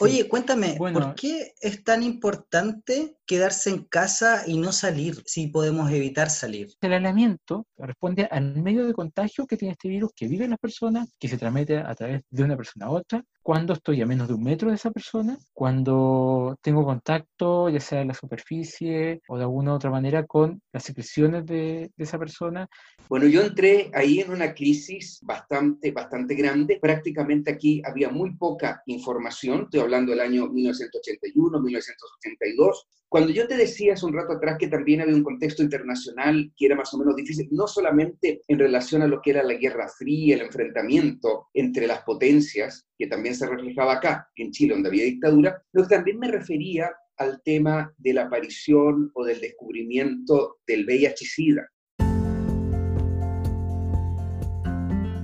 Oye, cuéntame, ¿por qué es tan importante quedarse en casa y no salir si podemos evitar salir? El aislamiento responde al medio de contagio que tiene este virus que vive en las personas, que se transmite a través de una persona a otra, cuando estoy a menos de un metro de esa persona, cuando tengo contacto, ya sea en la superficie o de alguna otra manera, con las secreciones de, esa persona. Bueno, yo entré ahí en una crisis bastante, bastante grande. Prácticamente aquí había muy poca información. Estoy hablando del año 1981, 1982. Cuando yo te decía hace un rato atrás que también había un contexto internacional que era más o menos difícil, no solamente en relación a lo que era la Guerra Fría, el enfrentamiento entre las potencias, que también se reflejaba acá, en Chile, donde había dictadura, pero también me refería al tema de la aparición o del descubrimiento del VIH-Sida.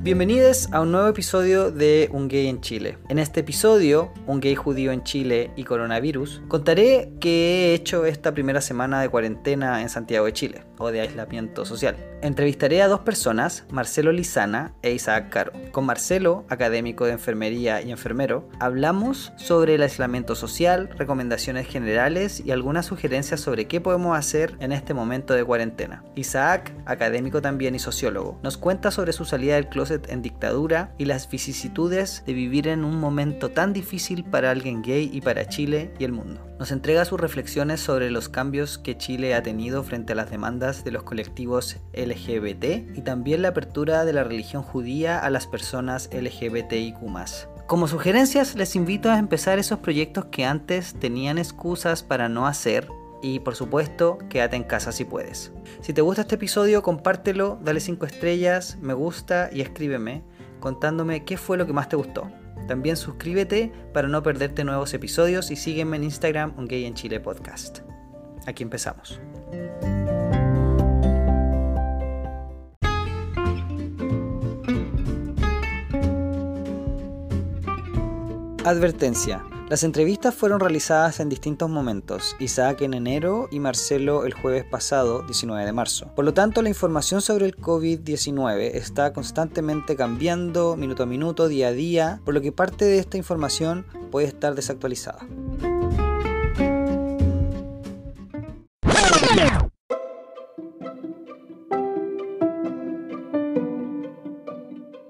Bienvenidos a un nuevo episodio de Un Gay en Chile. En este episodio, Un Gay Judío en Chile y Coronavirus, contaré qué he hecho esta primera semana de cuarentena en Santiago de Chile, o de aislamiento social. Entrevistaré a dos personas, Marcelo Lizana e Isaac Caro. Con Marcelo, académico de enfermería y enfermero, hablamos sobre el aislamiento social, recomendaciones generales y algunas sugerencias sobre qué podemos hacer en este momento de cuarentena. Isaac, académico también y sociólogo, nos cuenta sobre su salida del closet en dictadura y las vicisitudes de vivir en un momento tan difícil para alguien gay y para Chile y el mundo. Nos entrega sus reflexiones sobre los cambios que Chile ha tenido frente a las demandas de los colectivos LGBT y también la apertura de la religión judía a las personas LGBTIQ. Como sugerencias les invito a empezar esos proyectos que antes tenían excusas para no hacer y por supuesto quédate en casa si puedes. Si te gusta este episodio compártelo, dale 5 estrellas, me gusta y escríbeme contándome qué fue lo que más te gustó. También suscríbete para no perderte nuevos episodios y sígueme en Instagram Un Gay en Chile Podcast. Aquí empezamos. Advertencia. Las entrevistas fueron realizadas en distintos momentos, Isaac en enero y Marcelo el jueves pasado, 19 de marzo. Por lo tanto, la información sobre el COVID-19 está constantemente cambiando minuto a minuto, día a día, por lo que parte de esta información puede estar desactualizada.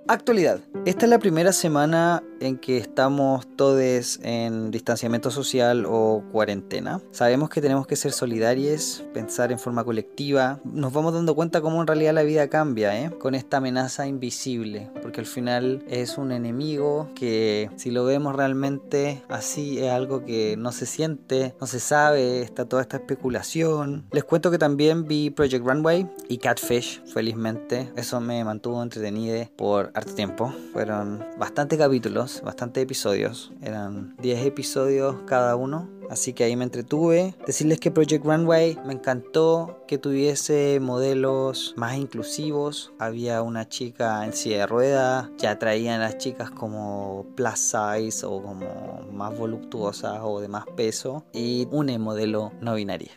Actualidad. Esta es la primera semana en que estamos todos en distanciamiento social o cuarentena. Sabemos que tenemos que ser solidarios, pensar en forma colectiva. Nos vamos dando cuenta cómo en realidad la vida cambia, ¿eh? con esta amenaza invisible, porque al final es un enemigo que si lo vemos realmente así es algo que no se siente, no se sabe, está toda esta especulación. Les cuento que también vi Project Runway y Catfish, felizmente. Eso me mantuvo entretenido por harto tiempo. Fueron bastantes capítulos bastantes episodios. Eran 10 episodios cada uno. Así que ahí me entretuve. Decirles que Project Runway me encantó que tuviese modelos más inclusivos. Había una chica en silla de ruedas. Ya traían las chicas como plus size o como más voluptuosas o de más peso. Y una modelo no binaria.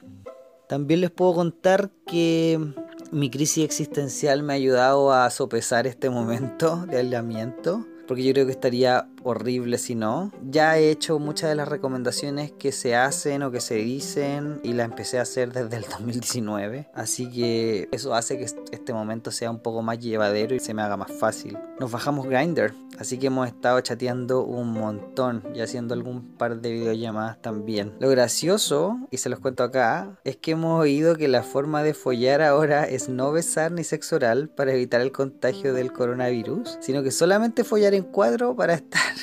También les puedo contar que mi crisis existencial me ha ayudado a sopesar este momento de aislamiento porque yo creo que estaría horrible si no. Ya he hecho muchas de las recomendaciones que se hacen o que se dicen y las empecé a hacer desde el 2019, así que eso hace que este momento sea un poco más llevadero y se me haga más fácil. Nos bajamos Grinder, así que hemos estado chateando un montón y haciendo algún par de videollamadas también. Lo gracioso, y se los cuento acá, es que hemos oído que la forma de follar ahora es no besar ni sexo oral para evitar el contagio del coronavirus, sino que solamente follar en cuadro para estar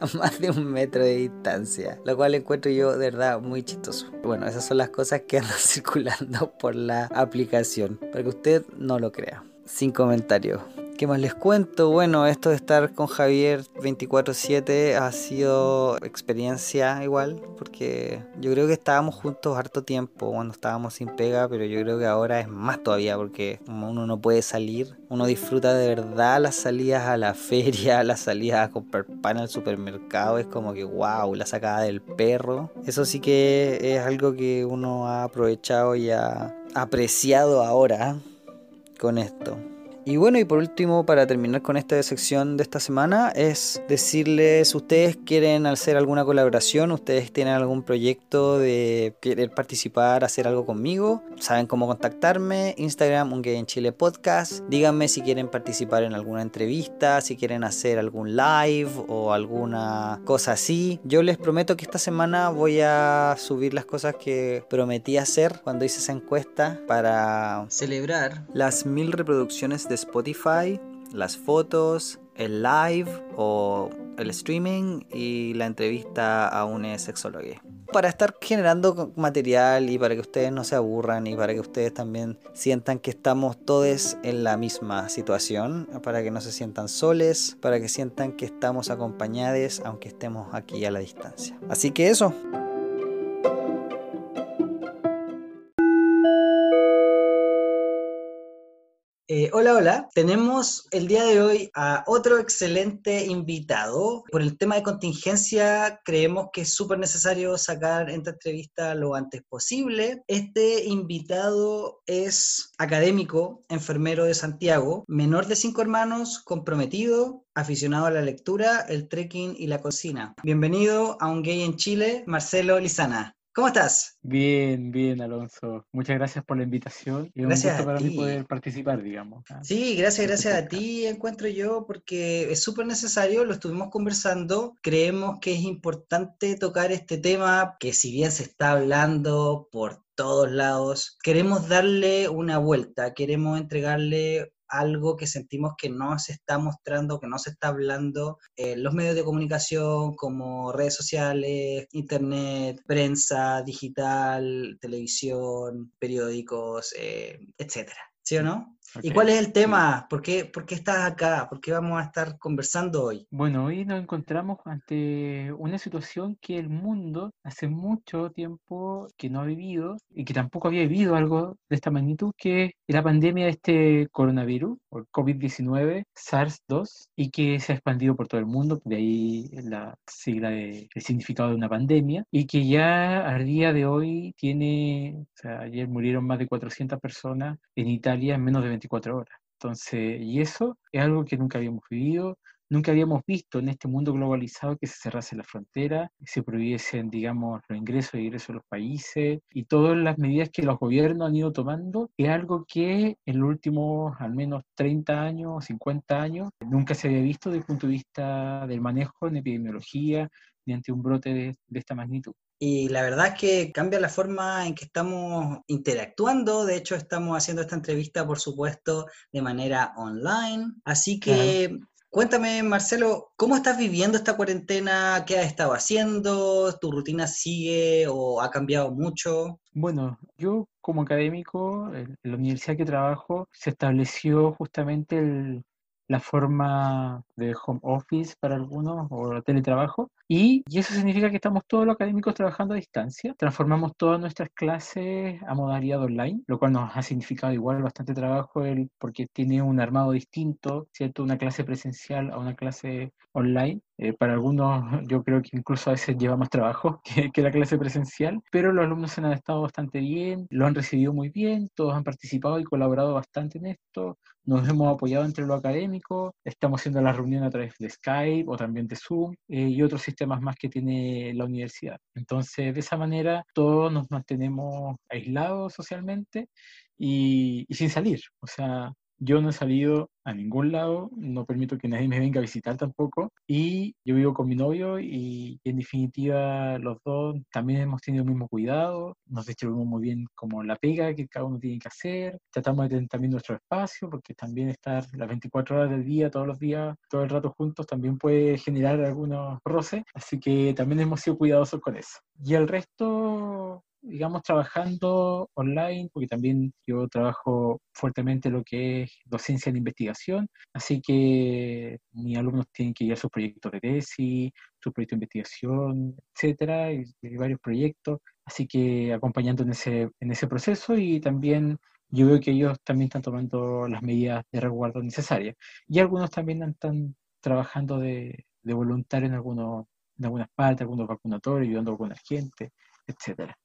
a más de un metro de distancia, lo cual encuentro yo de verdad muy chistoso. Bueno, esas son las cosas que andan circulando por la aplicación, para que usted no lo crea. Sin comentarios. ¿Qué más les cuento? Bueno, esto de estar con Javier 24/7 ha sido experiencia igual, porque yo creo que estábamos juntos harto tiempo cuando estábamos sin pega, pero yo creo que ahora es más todavía, porque uno no puede salir, uno disfruta de verdad las salidas a la feria, las salidas a comprar pan al supermercado, es como que wow, la sacada del perro. Eso sí que es algo que uno ha aprovechado y ha apreciado ahora con esto. Y bueno, y por último, para terminar con esta sección de esta semana, es decirles, ustedes quieren hacer alguna colaboración, ustedes tienen algún proyecto de querer participar, hacer algo conmigo, saben cómo contactarme, Instagram, un gay en Chile podcast, díganme si quieren participar en alguna entrevista, si quieren hacer algún live o alguna cosa así. Yo les prometo que esta semana voy a subir las cosas que prometí hacer cuando hice esa encuesta para celebrar. las mil reproducciones de Spotify, las fotos, el live o el streaming y la entrevista a un sexólogo. Para estar generando material y para que ustedes no se aburran y para que ustedes también sientan que estamos todos en la misma situación, para que no se sientan soles, para que sientan que estamos acompañados aunque estemos aquí a la distancia. Así que eso. Eh, hola, hola. Tenemos el día de hoy a otro excelente invitado. Por el tema de contingencia, creemos que es súper necesario sacar esta entrevista lo antes posible. Este invitado es académico, enfermero de Santiago, menor de cinco hermanos, comprometido, aficionado a la lectura, el trekking y la cocina. Bienvenido a Un Gay en Chile, Marcelo Lizana. ¿Cómo estás? Bien, bien, Alonso. Muchas gracias por la invitación y gracias un gusto para ti. mí poder participar, digamos. ¿ah? Sí, gracias, gracias a ti encuentro yo porque es súper necesario, lo estuvimos conversando, creemos que es importante tocar este tema que si bien se está hablando por todos lados, queremos darle una vuelta, queremos entregarle algo que sentimos que no se está mostrando, que no se está hablando en los medios de comunicación como redes sociales, internet, prensa digital, televisión, periódicos, eh, etcétera. ¿Sí o no? ¿Y cuál es el tema? ¿Por qué, ¿Por qué estás acá? ¿Por qué vamos a estar conversando hoy? Bueno, hoy nos encontramos ante una situación que el mundo hace mucho tiempo que no ha vivido y que tampoco había vivido algo de esta magnitud, que es la pandemia de este coronavirus, el COVID-19, SARS-2, y que se ha expandido por todo el mundo, de ahí la sigla de, significado de una pandemia, y que ya al día de hoy tiene, o sea, ayer murieron más de 400 personas en Italia en menos de 24 horas. Entonces, y eso es algo que nunca habíamos vivido, nunca habíamos visto en este mundo globalizado que se cerrase la frontera, que se prohibiesen, digamos, los ingresos y egresos de los países y todas las medidas que los gobiernos han ido tomando, es algo que en los últimos al menos 30 años, 50 años, nunca se había visto desde el punto de vista del manejo en epidemiología ni ante un brote de, de esta magnitud. Y la verdad es que cambia la forma en que estamos interactuando. De hecho, estamos haciendo esta entrevista, por supuesto, de manera online. Así que cuéntame, Marcelo, ¿cómo estás viviendo esta cuarentena? ¿Qué has estado haciendo? ¿Tu rutina sigue o ha cambiado mucho? Bueno, yo como académico, en la universidad que trabajo, se estableció justamente el- la forma de home office para algunos o teletrabajo y, y eso significa que estamos todos los académicos trabajando a distancia. Transformamos todas nuestras clases a modalidad online, lo cual nos ha significado igual bastante trabajo el, porque tiene un armado distinto, ¿cierto? Una clase presencial a una clase online. Eh, para algunos yo creo que incluso a veces lleva más trabajo que, que la clase presencial, pero los alumnos se han estado bastante bien, lo han recibido muy bien, todos han participado y colaborado bastante en esto, nos hemos apoyado entre lo académico, estamos haciendo la reunión a través de Skype o también de Zoom eh, y otros sistemas más que tiene la universidad. Entonces, de esa manera, todos nos mantenemos aislados socialmente y, y sin salir. O sea, yo no he salido a ningún lado, no permito que nadie me venga a visitar tampoco. Y yo vivo con mi novio y en definitiva los dos también hemos tenido el mismo cuidado, nos distribuimos muy bien como la pega que cada uno tiene que hacer, tratamos de tener también nuestro espacio, porque también estar las 24 horas del día, todos los días, todo el rato juntos, también puede generar algunos roces, así que también hemos sido cuidadosos con eso. Y el resto, digamos, trabajando online, porque también yo trabajo fuertemente lo que es docencia en investigación, así que mis alumnos tienen que llevar sus proyectos de tesis, sus proyectos de investigación, etcétera, y, y varios proyectos, así que acompañando en ese, en ese proceso y también yo veo que ellos también están tomando las medidas de resguardo necesarias. Y algunos también están trabajando de, de voluntario en, algunos, en algunas partes, algunos vacunatorios, ayudando a alguna gente, etcétera.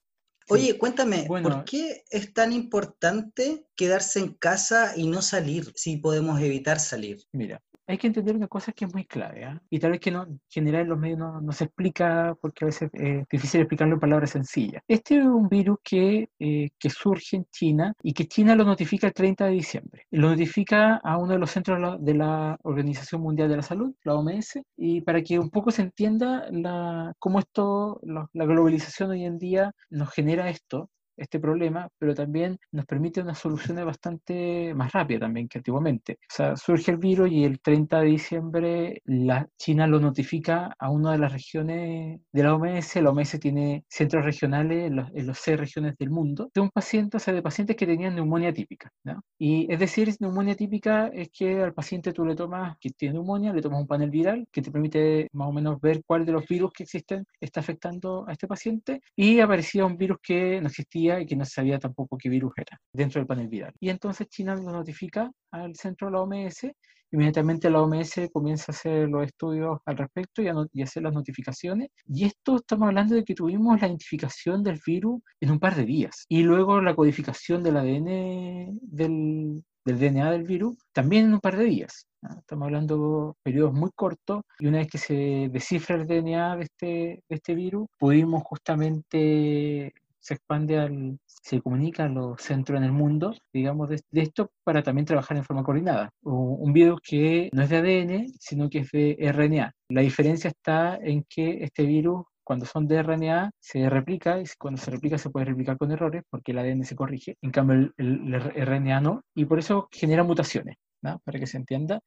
Oye, cuéntame, ¿por qué es tan importante quedarse en casa y no salir si podemos evitar salir? Mira, hay que entender una cosa que es muy clave, ¿ah? y tal vez que no, en general en los medios no, se explica porque a veces es difícil explicarlo en palabras sencillas. Este es un virus que, eh, que surge en China y que China lo notifica el 30 de diciembre. Lo notifica a uno de los centros de la Organización Mundial de la Salud, la OMS, y para que un poco se entienda la, cómo esto, la globalización hoy en día nos genera esto, este problema, pero también nos permite unas soluciones bastante más rápidas también que antiguamente. O sea, surge el virus y el 30 de diciembre la China lo notifica a una de las regiones de la OMS. La OMS tiene centros regionales en los, en seis regiones del mundo de un paciente, o sea, de pacientes que tenían neumonía típica. ¿no? Y es decir, neumonía típica es que al paciente tú le tomas, que tiene neumonía, le tomas un panel viral que te permite más o menos ver cuál de los virus que existen está afectando a este paciente y aparecía un virus que no existía y que no sabía tampoco qué virus era dentro del panel viral. Y entonces China lo notifica al centro de la OMS Inmediatamente la OMS comienza a hacer los estudios al respecto y a, y hacer las notificaciones. Y esto estamos hablando de que tuvimos la identificación del virus en un par de días. Y luego la codificación del ADN del, del DNA del virus también en un par de días. Estamos hablando de periodos muy cortos y una vez que se descifra el DNA de este, de este virus, pudimos justamente se expande al, se comunica a los centros en el mundo, digamos, de, esto para también trabajar en forma coordinada. Un virus que no es de ADN, sino que es de RNA. La diferencia está en que este virus cuando son de RNA se replica y cuando se replica se puede replicar con errores porque el ADN se corrige, en cambio el, RNA no, y por eso genera mutaciones, para que se entienda.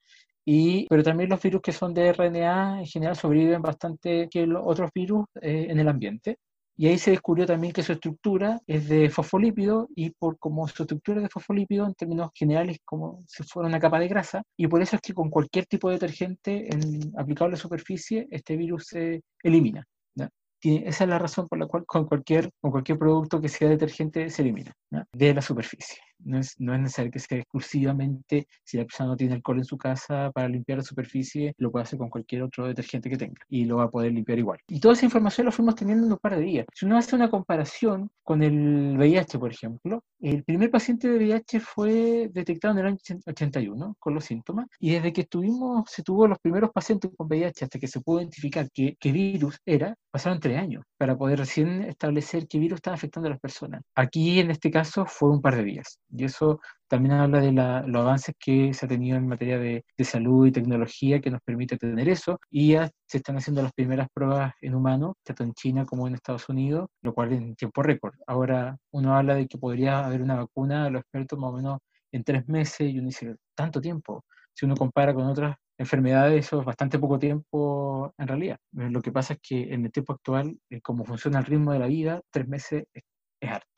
Y, pero también los virus que son de RNA en general sobreviven bastante que los otros virus eh, en el ambiente. Y ahí se descubrió también que su estructura es de fosfolípido y por como su estructura es de fosfolípido en términos generales como si fuera una capa de grasa y por eso es que con cualquier tipo de detergente en, aplicado a la superficie este virus se elimina esa es la razón por la cual con cualquier, con cualquier producto que sea detergente se elimina de la superficie. No es, necesario que sea exclusivamente, si la persona no tiene alcohol en su casa para limpiar la superficie, lo puede hacer con cualquier otro detergente que tenga y lo va a poder limpiar igual. Y toda esa información la fuimos teniendo en un par de días. Si uno hace una comparación con el VIH, por ejemplo, el primer paciente de VIH fue detectado en el año 81 con los síntomas y desde que estuvimos, se tuvo los primeros pacientes con VIH hasta que se pudo identificar qué, qué virus era, pasaron tres años para poder recién establecer qué virus estaba afectando a las personas. Aquí, en este caso, fue un par de días. Y eso también habla de los avances que se ha tenido en materia de, salud y tecnología que nos permite tener eso. Y ya se están haciendo las primeras pruebas en humanos, tanto en China como en Estados Unidos, lo cual en tiempo récord. Ahora uno habla de que podría haber una vacuna, los expertos más o menos en tres meses, y uno dice, tanto tiempo. Si uno compara con otras enfermedades, eso es bastante poco tiempo en realidad. Lo que pasa es que en el tiempo actual, eh, como funciona el ritmo de la vida, tres meses es, harto.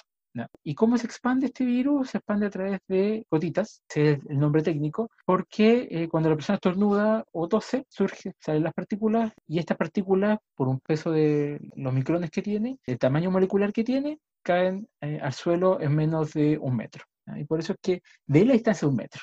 ¿Y cómo se expande este virus? Se expande a través de gotitas, ese es el nombre técnico, porque eh, cuando la persona estornuda o tose, surge, salen las partículas y estas partículas, por un peso de los micrones que tiene, el tamaño molecular que tiene, caen al suelo en menos de un metro. Y por eso es que de la distancia de un metro.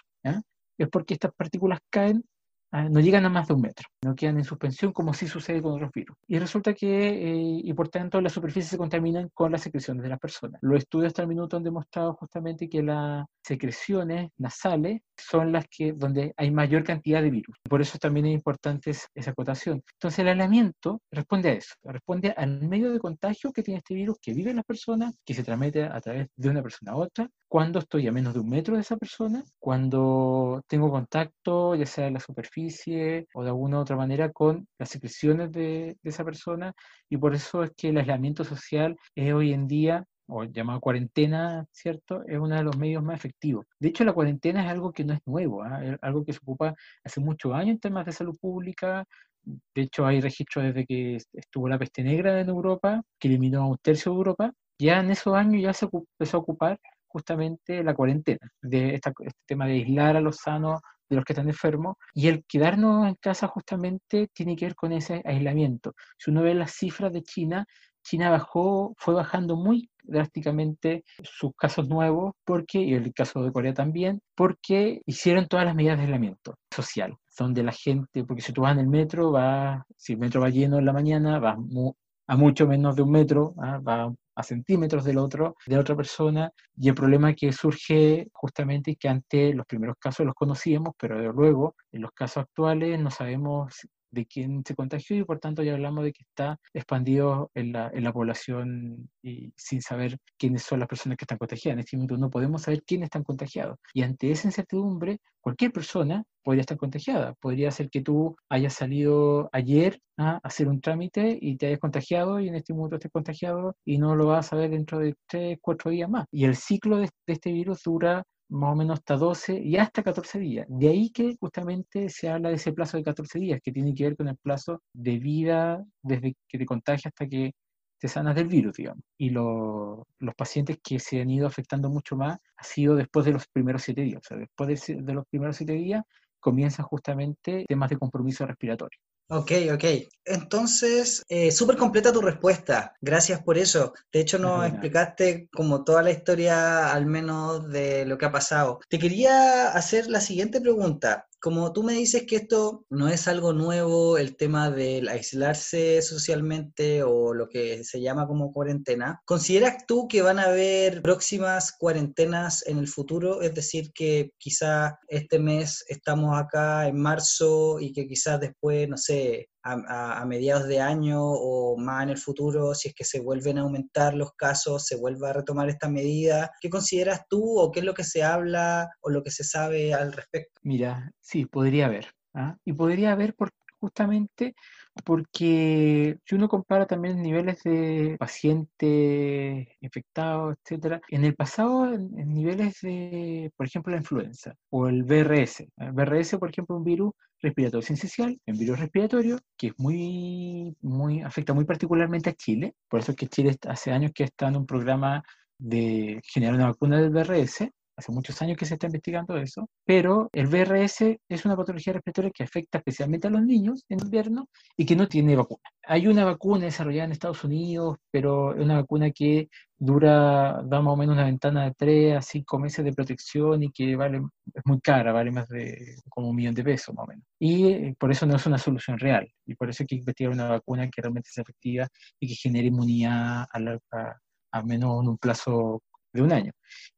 Es porque estas partículas caen no llegan a más de un metro, no quedan en suspensión como sí sucede con otros virus. Y resulta que, eh, y por tanto, las superficies se contaminan con las secreciones de las personas. Los estudios hasta el minuto han demostrado justamente que las secreciones nasales son las que, donde hay mayor cantidad de virus. Por eso también es importante esa acotación. Entonces, el aislamiento responde a eso, responde al medio de contagio que tiene este virus que vive en las personas, que se transmite a través de una persona a otra, cuando estoy a menos de un metro de esa persona, cuando tengo contacto, ya sea en la superficie o de alguna otra manera, con las secreciones de, esa persona, y por eso es que el aislamiento social es hoy en día o llamado cuarentena, ¿cierto? Es uno de los medios más efectivos. De hecho, la cuarentena es algo que no es nuevo, ¿ah? es algo que se ocupa hace muchos años en temas de salud pública. De hecho, hay registros desde que estuvo la peste negra en Europa, que eliminó a un tercio de Europa. Ya en esos años ya se empezó a ocupar justamente la cuarentena, de este tema de aislar a los sanos de los que están enfermos, y el quedarnos en casa justamente tiene que ver con ese aislamiento. Si uno ve las cifras de China, China bajó, fue bajando muy drásticamente sus casos nuevos, porque, y el caso de Corea también, porque hicieron todas las medidas de aislamiento social, donde la gente, porque si tú vas en el metro, va, si el metro va lleno en la mañana, va a mucho menos de un metro, ¿ah? va a centímetros del otro, de otra persona, y el problema que surge justamente es que antes los primeros casos los conocíamos, pero luego en los casos actuales no sabemos de quién se contagió y por tanto ya hablamos de que está expandido en la, en la población y sin saber quiénes son las personas que están contagiadas. En este momento no podemos saber quiénes están contagiados. Y ante esa incertidumbre, cualquier persona podría estar contagiada. Podría ser que tú hayas salido ayer a hacer un trámite y te hayas contagiado y en este momento estés contagiado y no lo vas a ver dentro de tres, cuatro días más. Y el ciclo de, de este virus dura más o menos hasta 12 y hasta 14 días. De ahí que justamente se habla de ese plazo de 14 días, que tiene que ver con el plazo de vida desde que te contagias hasta que te sanas del virus, digamos. Y los pacientes que se han ido afectando mucho más ha sido después de los primeros 7 días. O sea, después de, de los primeros 7 días comienzan justamente temas de compromiso respiratorio. Ok, ok. Entonces, eh, súper completa tu respuesta. Gracias por eso. De hecho, nos explicaste como toda la historia, al menos de lo que ha pasado. Te quería hacer la siguiente pregunta como tú me dices que esto no es algo nuevo, el tema del aislarse socialmente o lo que se llama como cuarentena, ¿consideras tú que van a haber próximas cuarentenas en el futuro? Es decir, que quizás este mes estamos acá en marzo y que quizás después, no sé, a, mediados de año o más en el futuro, si es que se vuelven a aumentar los casos, se vuelva a retomar esta medida. ¿Qué consideras tú o qué es lo que se habla o lo que se sabe al respecto? Mira, sí, podría haber. ¿ah? Y podría haber por, justamente porque si uno compara también niveles de pacientes infectados, etcétera, en el pasado, en, niveles de, por ejemplo, la influenza o el VRS. El VRS, por ejemplo, un virus respiratorio sincicial, un virus respiratorio que es muy, muy, afecta muy particularmente a Chile. Por eso es que Chile hace años que está en un programa de generar una vacuna del VRS hace muchos años que se está investigando eso, pero el VRS es una patología respiratoria que afecta especialmente a los niños en invierno y que no tiene vacuna. Hay una vacuna desarrollada en Estados Unidos, pero es una vacuna que dura, da más o menos una ventana de 3 a 5 meses de protección y que vale, es muy cara, vale más de como un millón de pesos más o menos. Y eh, por eso no es una solución real. Y por eso hay que investigar una vacuna que realmente sea efectiva y que genere inmunidad a, a, menos en un plazo de un año,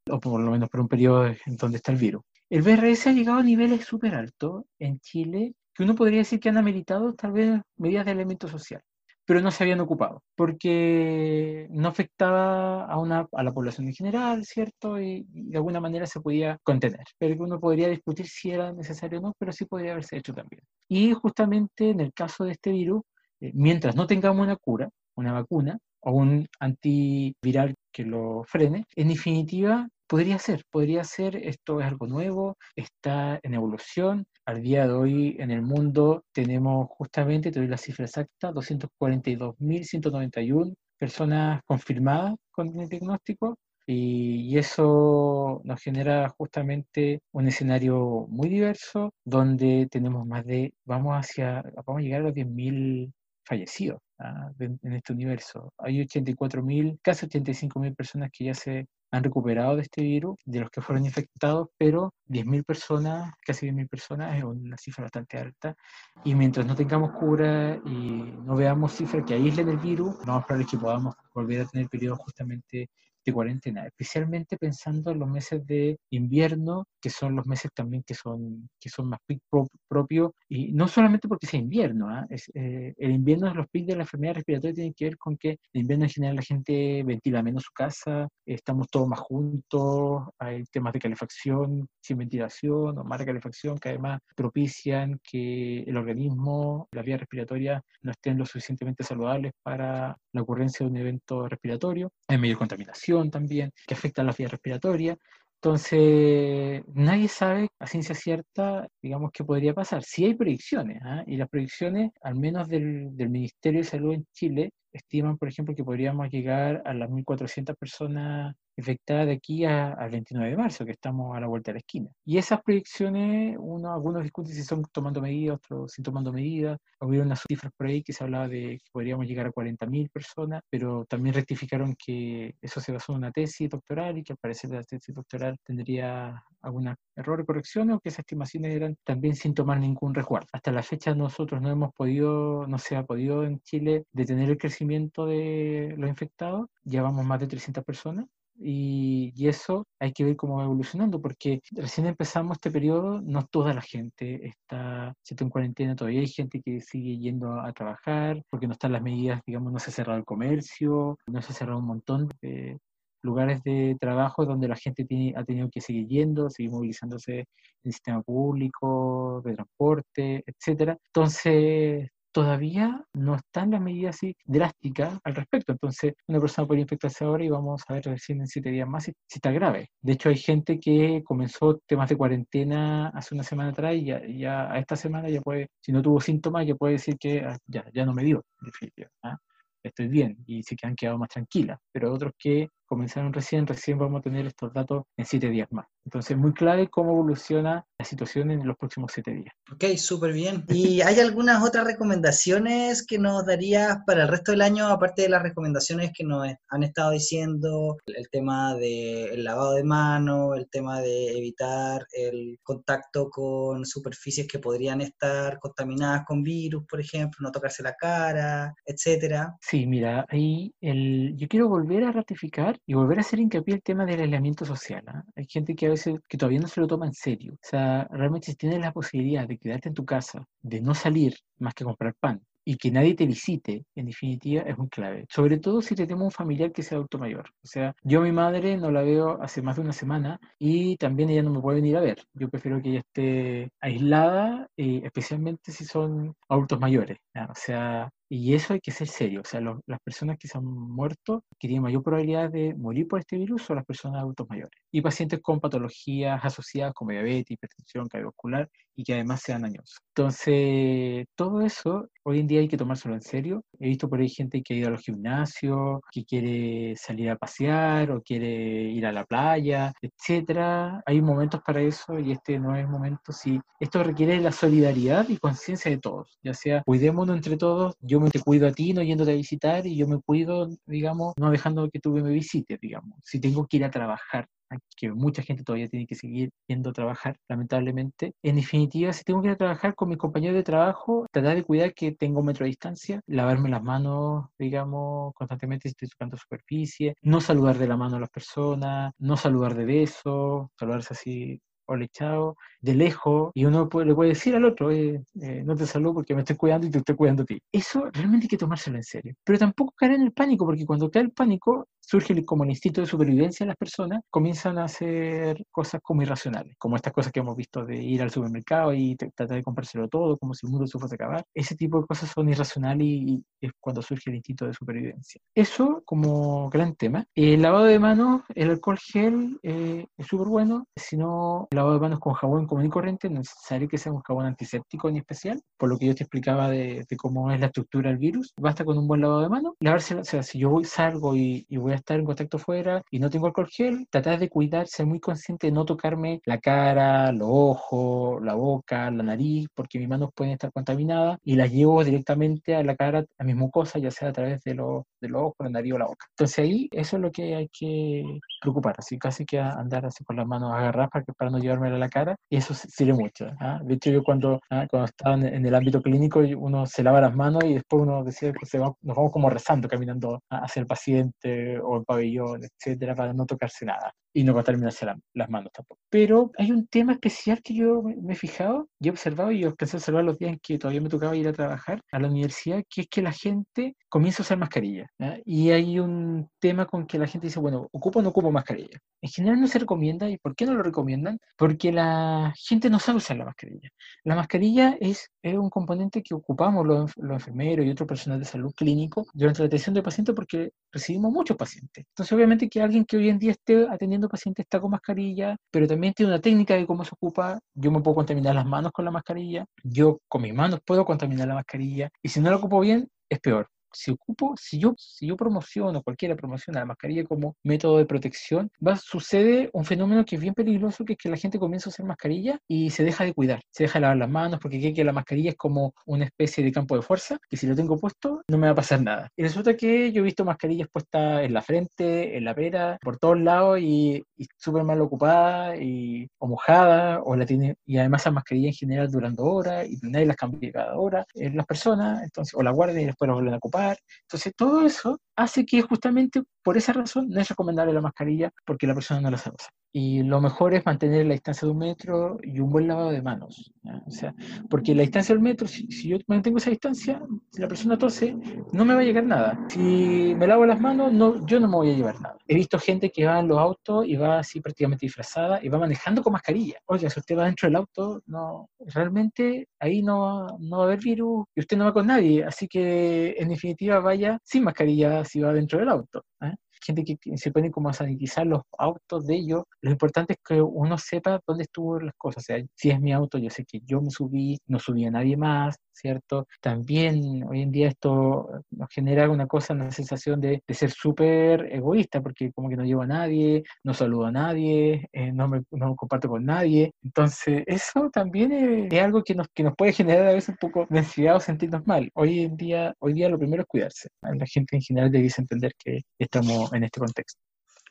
o por lo menos por un periodo en donde está el virus. El BRS ha llegado a niveles súper altos en Chile, que uno podría decir que han ameritado tal vez medidas de elemento social, pero no se habían ocupado, porque no afectaba a, una, a la población en general, ¿cierto? Y, de alguna manera se podía contener, pero uno podría discutir si era necesario o no, pero sí podría haberse hecho también. Y justamente en el caso de este virus, eh, mientras no tengamos una cura, una vacuna, o un antiviral que lo frene, en definitiva podría ser, podría ser, esto es algo nuevo, está en evolución. Al día de hoy en el mundo tenemos justamente, te doy la cifra exacta, 242.191 personas confirmadas con el diagnóstico y, eso nos genera justamente un escenario muy diverso donde tenemos más de, vamos hacia, vamos a llegar a los 10.000 fallecidos ¿ah? en este universo. Hay 84.000, casi 85.000 personas que ya se han recuperado de este virus, de los que fueron infectados, pero 10.000 personas, casi 10.000 personas, es una cifra bastante alta. Y mientras no tengamos cura y no veamos cifras que aíslen el virus, no vamos a que podamos volver a tener periodos justamente de cuarentena, especialmente pensando en los meses de invierno, que son los meses también que son, que son más pic propios, y no solamente porque sea invierno, ¿ah? es, eh, el invierno, los pics de la enfermedad respiratoria tienen que ver con que el invierno en general la gente ventila menos su casa, estamos todos más juntos, hay temas de calefacción sin ventilación o mala calefacción que además propician que el organismo, la vía respiratoria no estén lo suficientemente saludables para la ocurrencia de un evento respiratorio, hay mayor contaminación, también, que afecta a la vía respiratoria. Entonces, nadie sabe a ciencia cierta, digamos, qué podría pasar. Sí hay predicciones, ¿ah? y las predicciones, al menos del, del, Ministerio de Salud en Chile, estiman, por ejemplo, que podríamos llegar a las 1.400 personas infectada de aquí al 29 de marzo, que estamos a la vuelta de la esquina. Y esas proyecciones, uno, algunos discuten si son tomando medidas, otros sin tomando medidas. Hubo unas cifras por ahí que se hablaba de que podríamos llegar a 40.000 personas, pero también rectificaron que eso se basó en una tesis doctoral y que al parecer la tesis doctoral tendría algún error de corrección o que esas estimaciones eran también sin tomar ningún resguardo. Hasta la fecha nosotros no hemos podido, no se ha podido en Chile detener el crecimiento de los infectados, ya vamos más de 300 personas y, eso hay que ver cómo va evolucionando, porque recién empezamos este periodo, no toda la gente está, en cuarentena, todavía hay gente que sigue yendo a trabajar, porque no están las medidas, digamos, no se ha cerrado el comercio, no se ha cerrado un montón de lugares de trabajo donde la gente tiene, ha tenido que seguir yendo, seguir movilizándose en el sistema público, de transporte, etcétera. Entonces, todavía no están las medidas así drásticas al respecto. Entonces, una persona puede infectarse ahora y vamos a ver recién en siete días más si, está grave. De hecho, hay gente que comenzó temas de cuarentena hace una semana atrás y ya, a esta semana ya puede, si no tuvo síntomas, ya puede decir que ah, ya, ya no me dio, definitivamente. ¿ah? estoy bien y se han quedado más tranquilas, pero otros que comenzaron recién, recién vamos a tener estos datos en siete días más. Entonces, muy clave cómo evoluciona la situación en los próximos siete días. Ok, súper bien. ¿Y hay algunas otras recomendaciones que nos darías para el resto del año, aparte de las recomendaciones que nos han estado diciendo, el tema del lavado de manos, el tema de evitar el contacto con superficies que podrían estar contaminadas con virus, por ejemplo, no tocarse la cara, etcétera? Sí, mira, ahí el, yo quiero volver a ratificar y volver a hacer hincapié el tema del aislamiento social. ¿ah? Hay gente que que todavía no se lo toma en serio. O sea, realmente si tienes la posibilidad de quedarte en tu casa, de no salir más que comprar pan, y que nadie te visite, en definitiva, es muy clave. Sobre todo si tenemos un familiar que sea adulto mayor. O sea, yo a mi madre no la veo hace más de una semana y también ella no me puede venir a ver. Yo prefiero que ella esté aislada, eh, especialmente si son adultos mayores. O sea, y eso hay que ser serio. O sea, las personas que se han muerto, que tienen mayor probabilidad de morir por este virus, son las personas adultos mayores. Y pacientes con patologías asociadas como diabetes, hipertensión cardiovascular y que además sean dañosos. Entonces, todo eso hoy en día hay que tomárselo en serio. He visto por ahí gente que ha ido a los gimnasios, que quiere salir a pasear o quiere ir a la playa, etcétera. Hay momentos para eso y este no es momento. Si esto requiere la solidaridad y conciencia de todos, ya sea cuidémonos entre todos. Yo yo me te cuido a ti no yéndote a visitar y yo me cuido, digamos, no dejando que tú me visites, digamos. Si tengo que ir a trabajar, que mucha gente todavía tiene que seguir yendo a trabajar, lamentablemente. En definitiva, si tengo que ir a trabajar con mi compañero de trabajo, tratar de cuidar que tengo metro de distancia, lavarme las manos, digamos, constantemente si estoy tocando superficie, no saludar de la mano a las personas, no saludar de beso, saludarse así hola, chao, de lejos, y uno le puede decir al otro, eh, eh, no te saludo porque me estoy cuidando y te estoy cuidando a ti. Eso realmente hay que tomárselo en serio. Pero tampoco caer en el pánico, porque cuando cae el pánico, surge como el instinto de supervivencia en las personas, comienzan a hacer cosas como irracionales, como estas cosas que hemos visto de ir al supermercado y tratar de comprárselo todo, como si el mundo se fuese a acabar. Ese tipo de cosas son irracionales y, es cuando surge el instinto de supervivencia. Eso como gran tema. El lavado de manos, el alcohol gel eh, es súper bueno, si no lavado de manos con jabón común y corriente, no es necesario que sea un jabón antiséptico ni especial, por lo que yo te explicaba de, cómo es la estructura del virus. Basta con un buen lavado de manos. Lavarse, o sea, si yo voy, salgo y, voy a estar en contacto fuera y no tengo alcohol gel, tratar de cuidar, ser muy consciente de no tocarme la cara, los ojos, la boca, la nariz, porque mis manos pueden estar contaminadas y las llevo directamente a la cara, a mi mucosa, ya sea a través de, los de los ojos, la nariz o la boca. Entonces ahí eso es lo que hay que preocupar, así casi que andar así con las manos agarradas para, que, para no llevármela a la cara, y eso sirve mucho. ¿ah? De hecho, yo cuando, ¿ah? cuando estaba en, el ámbito clínico, uno se lava las manos y después uno decía que se va, nos vamos como rezando, caminando hacia el paciente o el pabellón, etcétera, para no tocarse nada y no contaminarse las manos tampoco. Pero hay un tema especial que yo me, he fijado y he observado y empecé a observar los días en que todavía me tocaba ir a trabajar a la universidad, que es que la gente comienza a usar mascarilla. Y hay un tema con que la gente dice, bueno, ¿ocupo o no ocupo mascarilla? En general no se recomienda. ¿Y por qué no lo recomiendan? Porque la gente no sabe usar la mascarilla. La mascarilla es, es un componente que ocupamos los, los enfermeros y otro personal de salud clínico durante la atención de pacientes porque recibimos muchos pacientes. Entonces, obviamente que alguien que hoy en día esté atendiendo pacientes está con mascarilla, pero también tiene una técnica de cómo se ocupa. Yo me puedo contaminar las manos con la mascarilla, yo con mis manos puedo contaminar la mascarilla, y si no la ocupo bien, es peor. Si ocupo, si yo, si yo promociono, cualquiera promociona la mascarilla como método de protección, va, sucede un fenómeno que es bien peligroso, que es que la gente comienza a usar mascarilla y se deja de cuidar, se deja de lavar las manos porque cree que la mascarilla es como una especie de campo de fuerza, que si lo tengo puesto no me va a pasar nada. Y resulta que yo he visto mascarillas puestas en la frente, en la pera, por todos lados y, y súper mal ocupada y, o mojada, o la tiene, y además esas mascarillas en general durando horas y nadie las cambia cada hora, eh, las personas, entonces, o la guardan y después la vuelven a ocupar. Entonces todo eso hace que justamente por esa razón no es recomendable la mascarilla porque la persona no la sabe usar. Y lo mejor es mantener la distancia de un metro y un buen lavado de manos. O sea, porque la distancia del metro, si, yo mantengo esa distancia, si la persona tose, no me va a llegar nada. Si me lavo las manos, no, yo no me voy a llevar nada. He visto gente que va en los autos y va así prácticamente disfrazada y va manejando con mascarilla. Oye, si usted va dentro del auto, no, realmente ahí no, no va a haber virus y usted no va con nadie. Así que en definitiva vaya sin mascarilla si va dentro del auto. ¿eh? gente que, se pone como a sanitizar los autos de ellos, lo importante es que uno sepa dónde estuvo las cosas. O sea, si es mi auto, yo sé que yo me subí, no subí a nadie más, ¿cierto? También hoy en día esto nos genera una cosa, una sensación de, de ser súper egoísta, porque como que no llevo a nadie, no saludo a nadie, eh, no, me, no comparto con nadie. Entonces, eso también es, es, algo que nos, que nos puede generar a veces un poco de ansiedad o sentirnos mal. Hoy en día, hoy día lo primero es cuidarse. La gente en general debe entender que estamos en este contexto.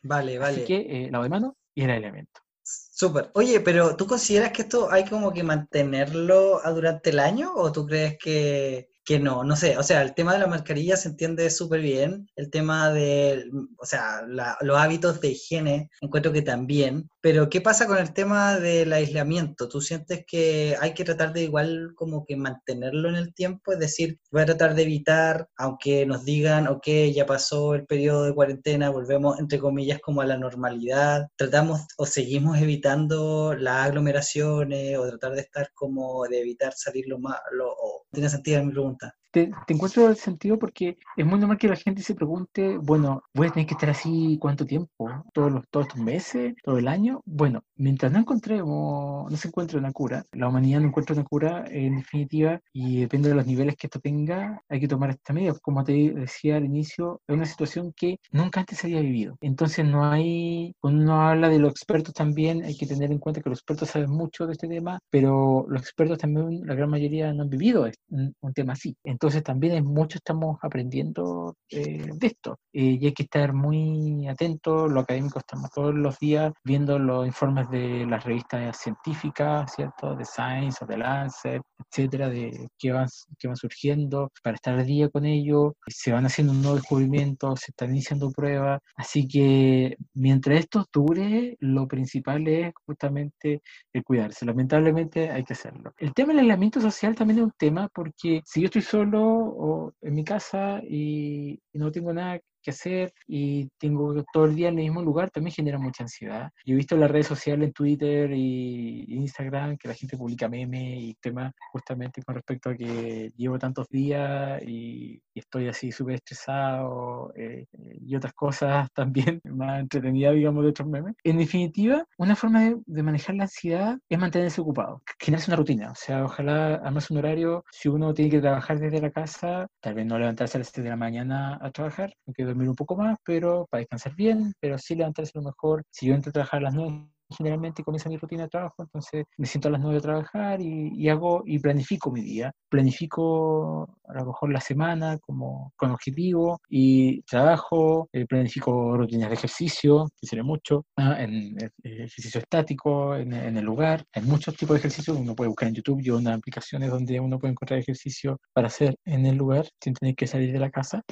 Vale, vale. Así que eh, lado de mano y el aislamiento. Súper. Oye, pero ¿tú consideras que esto hay como que mantenerlo durante el año o tú crees que que no, no sé, o sea, el tema de la mascarilla se entiende súper bien, el tema de, o sea, los hábitos de higiene, encuentro que también, pero ¿qué pasa con el tema del aislamiento? ¿Tú sientes que hay que tratar de igual como que mantenerlo en el tiempo? Es decir, voy a tratar de evitar, aunque nos digan, ok, ya pasó el periodo de cuarentena, volvemos entre comillas como a la normalidad, tratamos o seguimos evitando las aglomeraciones o tratar de estar como de evitar salir lo más, lo, o tiene sentido mi pregunta te, encuentro el sentido porque es muy normal que la gente se pregunte, bueno, ¿voy a tener que estar así cuánto tiempo? ¿Todos, los, todos estos meses? ¿Todo el año? Bueno, mientras no encontremos, no se encuentre una cura, la humanidad no encuentra una cura en definitiva y depende de los niveles que esto tenga, hay que tomar esta medida. Como te decía al inicio, es una situación que nunca antes se había vivido. Entonces no hay, cuando uno habla de los expertos también, hay que tener en cuenta que los expertos saben mucho de este tema, pero los expertos también, la gran mayoría no han vivido un tema así. Entonces también hay mucho estamos aprendiendo eh, de esto eh, y hay que estar muy atentos, los académicos estamos todos los días viendo los informes de las revistas científicas, ¿cierto? De Science o de Lancet, etcétera, de qué van, qué van surgiendo para estar al día con ello, se van haciendo nuevos descubrimientos, se están iniciando pruebas, así que mientras esto dure, lo principal es justamente el cuidarse, lamentablemente hay que hacerlo. El tema del aislamiento social también es un tema porque si yo estoy solo o en mi casa y, y no tengo nada que hacer y tengo todo el día en el mismo lugar, también genera mucha ansiedad. Yo he visto en las redes sociales, en Twitter y Instagram, que la gente publica memes y temas justamente con respecto a que llevo tantos días y, estoy así súper estresado eh, y otras cosas también más entretenidas, digamos, de otros memes. En definitiva, una forma de, manejar la ansiedad es mantenerse ocupado, generarse una rutina. O sea, ojalá además un horario, si uno tiene que trabajar desde la casa, tal vez no levantarse a las 7 de la mañana a trabajar, aunque dormir un poco más, pero para descansar bien, pero sí levantarse lo mejor. Si yo entro a trabajar a las 9 generalmente comienza mi rutina de trabajo, entonces me siento a las 9 a trabajar y, hago y planifico mi día. Planifico a lo mejor la semana como con objetivo y trabajo, eh, planifico rutinas de ejercicio, que sería mucho, ah, en, ejercicio estático, en, en, el lugar. Hay muchos tipos de ejercicios, uno puede buscar en YouTube, yo unas aplicaciones donde uno puede encontrar ejercicio para hacer en el lugar sin tener que salir de la casa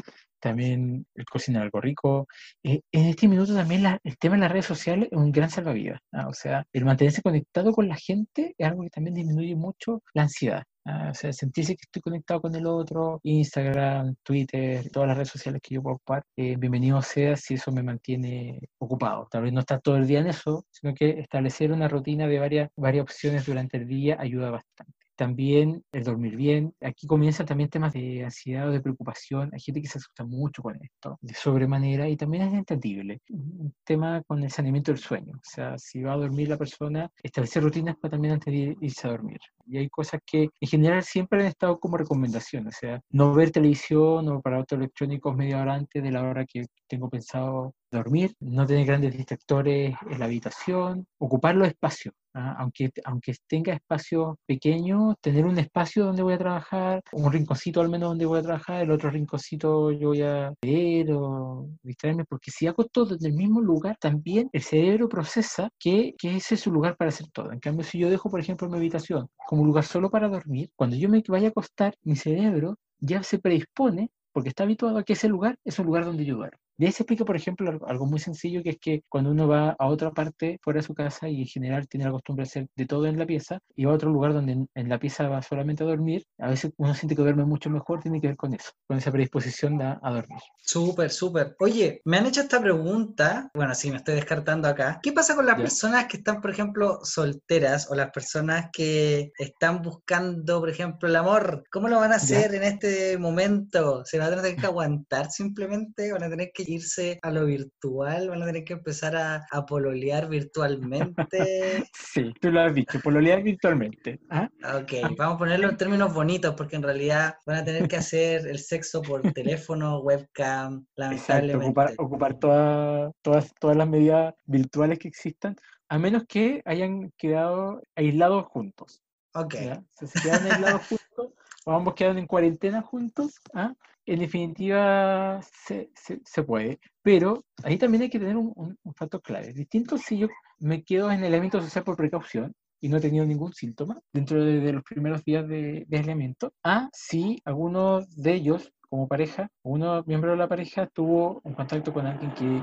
también el cocinar algo rico. Eh, en este minuto también el tema de las redes sociales es un gran salvavidas. ¿ah? O sea, el mantenerse conectado con la gente es algo que también disminuye mucho la ansiedad. ¿ah? O sea, sentirse que estoy conectado con el otro, Instagram, Twitter, todas las redes sociales que yo puedo ocupar, eh, bienvenido sea si eso me mantiene ocupado. Tal vez no estar todo el día en eso, sino que establecer una rutina de varias, varias opciones durante el día ayuda bastante. También el dormir bien. Aquí comienzan también temas de ansiedad o de preocupación. Hay gente que se asusta mucho con esto, de sobremanera, y también es entendible. Un tema con el saneamiento del sueño. O sea, si va a dormir la persona, establecer rutinas para también antes de irse a dormir. Y hay cosas que en general siempre han estado como recomendación. O sea, no ver televisión o aparatos electrónicos media hora antes de la hora que tengo pensado dormir, no tener grandes distractores en la habitación, ocupar los espacios. ¿ah? Aunque, aunque tenga espacio pequeño, tener un espacio donde voy a trabajar, un rinconcito al menos donde voy a trabajar, el otro rinconcito yo voy a leer o distraerme, porque si hago todo en el mismo lugar, también el cerebro procesa que, que ese es su lugar para hacer todo. En cambio, si yo dejo, por ejemplo, mi habitación como lugar solo para dormir, cuando yo me vaya a acostar, mi cerebro ya se predispone porque está habituado a que ese lugar es un lugar donde yo duermo. De ahí se explica, por ejemplo, algo muy sencillo, que es que cuando uno va a otra parte fuera de su casa y en general tiene la costumbre de hacer de todo en la pieza, y va a otro lugar donde en, la pieza va solamente a dormir, a veces uno siente que duerme mucho mejor, tiene que ver con eso, con esa predisposición a, a dormir. Súper, súper. Oye, me han hecho esta pregunta, bueno, sí, me estoy descartando acá. ¿Qué pasa con las personas que están, por ejemplo, solteras o las personas que están buscando, por ejemplo, el amor? ¿Cómo lo van a hacer en este momento? ¿Se van a tener que aguantar simplemente? ¿Van a tener que irse a lo virtual, van a tener que empezar a, a pololear virtualmente. Sí, tú lo has dicho, pololear virtualmente. ¿ah? Ok, vamos a ponerlo en términos bonitos, porque en realidad van a tener que hacer el sexo por teléfono, webcam, lamentablemente. ocupar, ocupar todas, todas las medidas virtuales que existan, a menos que hayan quedado aislados juntos. Ok. Si se quedan aislados juntos, o ambos en cuarentena juntos, ¿ah? en definitiva se, se, puede, pero ahí también hay que tener un, un, factor clave. Distinto si yo me quedo en aislamiento social por precaución y no he tenido ningún síntoma dentro de, los primeros días de, de, aislamiento, a si alguno de ellos, como pareja, uno miembro de la pareja tuvo un contacto con alguien que,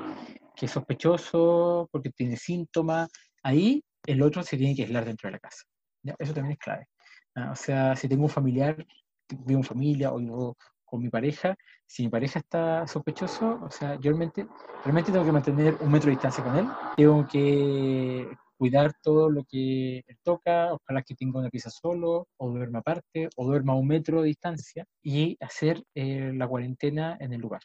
que es sospechoso porque tiene síntomas, ahí el otro se tiene que aislar dentro de la casa. ¿ya? Eso también es clave. O sea, si tengo un familiar, vivo en familia o, o, con mi pareja, si mi pareja está sospechoso, o sea, yo realmente, realmente tengo que mantener un metro de distancia con él, tengo que cuidar todo lo que él toca, ojalá que tenga una pieza solo, o duerma aparte, o duerma a un metro de distancia, y hacer eh, la cuarentena en el lugar.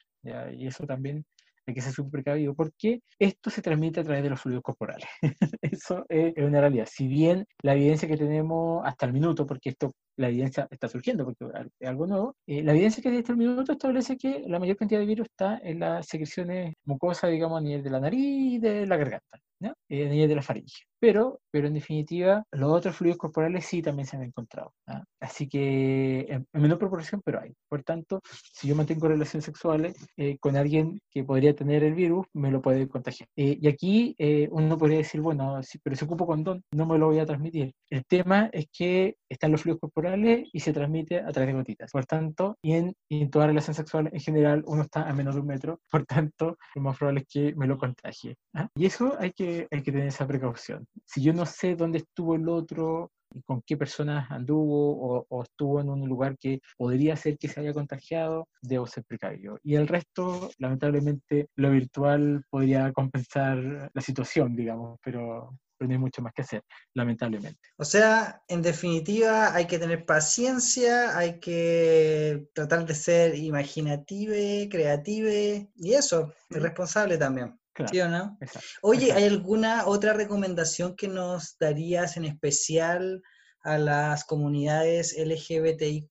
Y eso también hay que ser súper precavido, porque esto se transmite a través de los fluidos corporales. Eso es, una realidad. Si bien la evidencia que tenemos hasta el minuto, porque esto la evidencia está surgiendo, porque es algo nuevo, eh, la evidencia que hasta el minuto establece que la mayor cantidad de virus está en las secreciones mucosas, digamos, a nivel de la nariz y de la garganta, ¿no? Eh, a nivel de la faringe. Pero, pero en definitiva, los otros fluidos corporales sí también se han encontrado. Así que en, menor proporción, pero hay. Por tanto, si yo mantengo relaciones sexuales eh, con alguien que podría tener el virus, me lo puede contagiar. y aquí uno podría decir, bueno, pero si ocupo condón, no me lo voy a transmitir. El tema es que están los fluidos corporales y se transmite a través de gotitas. Por tanto, y en, en, toda relación sexual en general uno está a menos de un metro, por tanto, lo más probable es que me lo contagie. ¿ah? Y eso hay que, hay que tener esa precaución. Si yo no sé dónde estuvo el otro, y con qué personas anduvo o, estuvo en un lugar que podría ser que se haya contagiado, debo ser precavido. Y el resto, lamentablemente, lo virtual podría compensar la situación, digamos, pero, no hay mucho más que hacer, lamentablemente. O sea, en definitiva, hay que tener paciencia, hay que tratar de ser imaginative, creative y eso, responsable también. ¿Sí o no? Oye, ¿hay alguna otra recomendación que nos darías en especial a las comunidades LGBTIQ?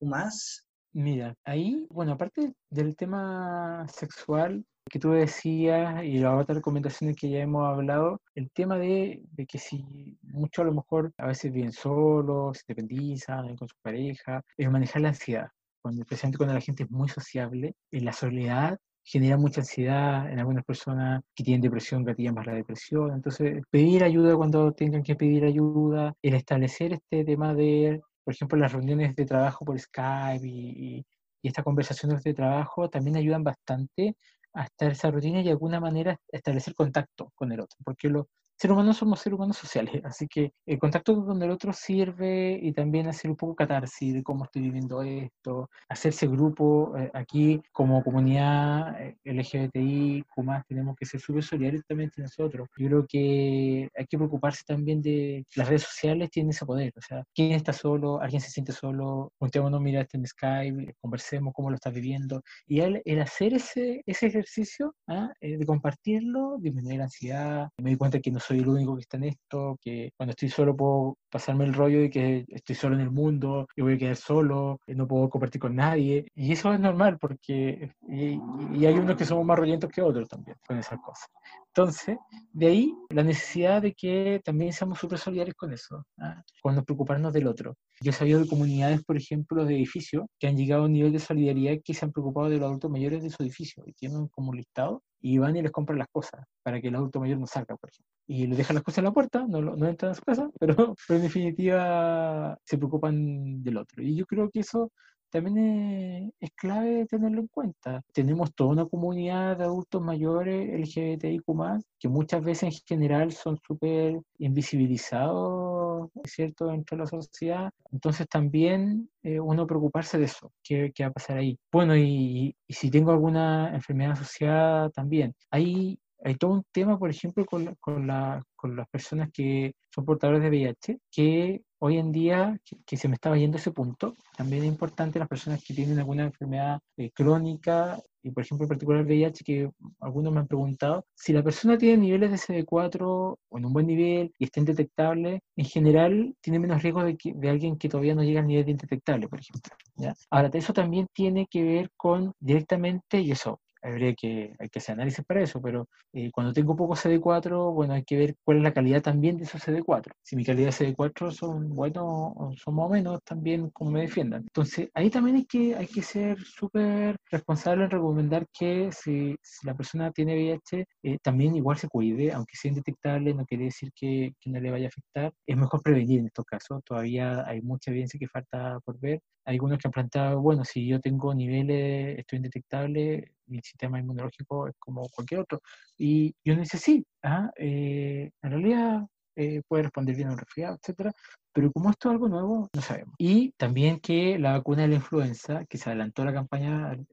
Mira, ahí, bueno, aparte del tema sexual, que tú decías y las otras recomendaciones que ya hemos hablado, el tema de, de que si mucho a lo mejor a veces viven solos, se independizan con su pareja, es manejar la ansiedad. Cuando, especialmente cuando la gente es muy sociable, en la soledad genera mucha ansiedad en algunas personas que tienen depresión, gatillan más la depresión. Entonces, pedir ayuda cuando tengan que pedir ayuda, el establecer este tema de, por ejemplo, las reuniones de trabajo por Skype y, y, y estas conversaciones de trabajo también ayudan bastante a estar esa rutina y de alguna manera establecer contacto con el otro, porque lo, seres humanos somos seres humanos sociales, así que el contacto con el otro sirve y también hacer un poco catarsis de cómo estoy viviendo esto, hacerse grupo. Eh, aquí como comunidad eh, LGBTI, más tenemos que ser súper solidarios también entre nosotros. Yo creo que hay que preocuparse también de las redes sociales, tienen ese poder, o sea, quién está solo, alguien se siente solo, juntémonos, mira este en Skype, conversemos cómo lo estás viviendo. Y el, el hacer ese, ese ejercicio ¿ah? eh, de compartirlo, disminuir la ansiedad, me di cuenta que no soy el único que está en esto, que cuando estoy solo puedo pasarme el rollo de que estoy solo en el mundo y voy a quedar solo, y no puedo compartir con nadie. Y eso es normal porque y, y hay unos que somos más rollentos que otros también con esas cosas. Entonces, de ahí la necesidad de que también seamos súper solidarios con eso, ¿ah? cuando preocuparnos del otro. Yo he sabido de comunidades, por ejemplo, de edificios que han llegado a un nivel de solidaridad que se han preocupado de los adultos mayores de su edificio y tienen como un listado y van y les compran las cosas para que el adulto mayor no salga, por ejemplo. Y le dejan las cosas en la puerta, no, no entran a su casa, pero, pero en definitiva se preocupan del otro. Y yo creo que eso también es, clave tenerlo en cuenta. Tenemos toda una comunidad de adultos mayores LGBTIQ, que muchas veces en general son súper invisibilizados, ¿cierto?, dentro de la sociedad. Entonces también eh, uno preocuparse de eso, ¿qué, ¿qué, va a pasar ahí? Bueno, y, y si tengo alguna enfermedad asociada también. Hay hay todo un tema, por ejemplo, con, con, la, con, las personas que son portadores de VIH, que hoy en día, que, se me estaba yendo ese punto, también es importante las personas que tienen alguna enfermedad eh, crónica, y por ejemplo en particular VIH, que algunos me han preguntado, si la persona tiene niveles de CD4 o en un buen nivel y está indetectable, en general tiene menos riesgo de, de alguien que todavía no llega al nivel de indetectable, por ejemplo. Ahora, eso también tiene que ver con directamente, y eso habría que, hay que hacer análisis para eso, pero eh, cuando tengo poco CD4, bueno, hay que ver cuál es la calidad también de esos CD4. Si mi calidad de CD4 son buenos son más o menos, también como me defiendan. Entonces, ahí también hay que, hay que ser súper responsable en recomendar que si, la persona tiene VIH, eh, también igual se cuide, aunque sea indetectable, no quiere decir que, que no le vaya a afectar. Es mejor prevenir en estos casos, todavía hay mucha evidencia que falta por ver. Algunos que han planteado, bueno, si yo tengo niveles, estoy indetectable, mi sistema inmunológico es como cualquier otro. Y yo no dice sí, ¿ah? eh, en realidad eh, puede responder bien a un resfriado, etcétera, pero como esto es algo nuevo, no sabemos. Y también que la vacuna de la influenza, que se adelantó la campaña al,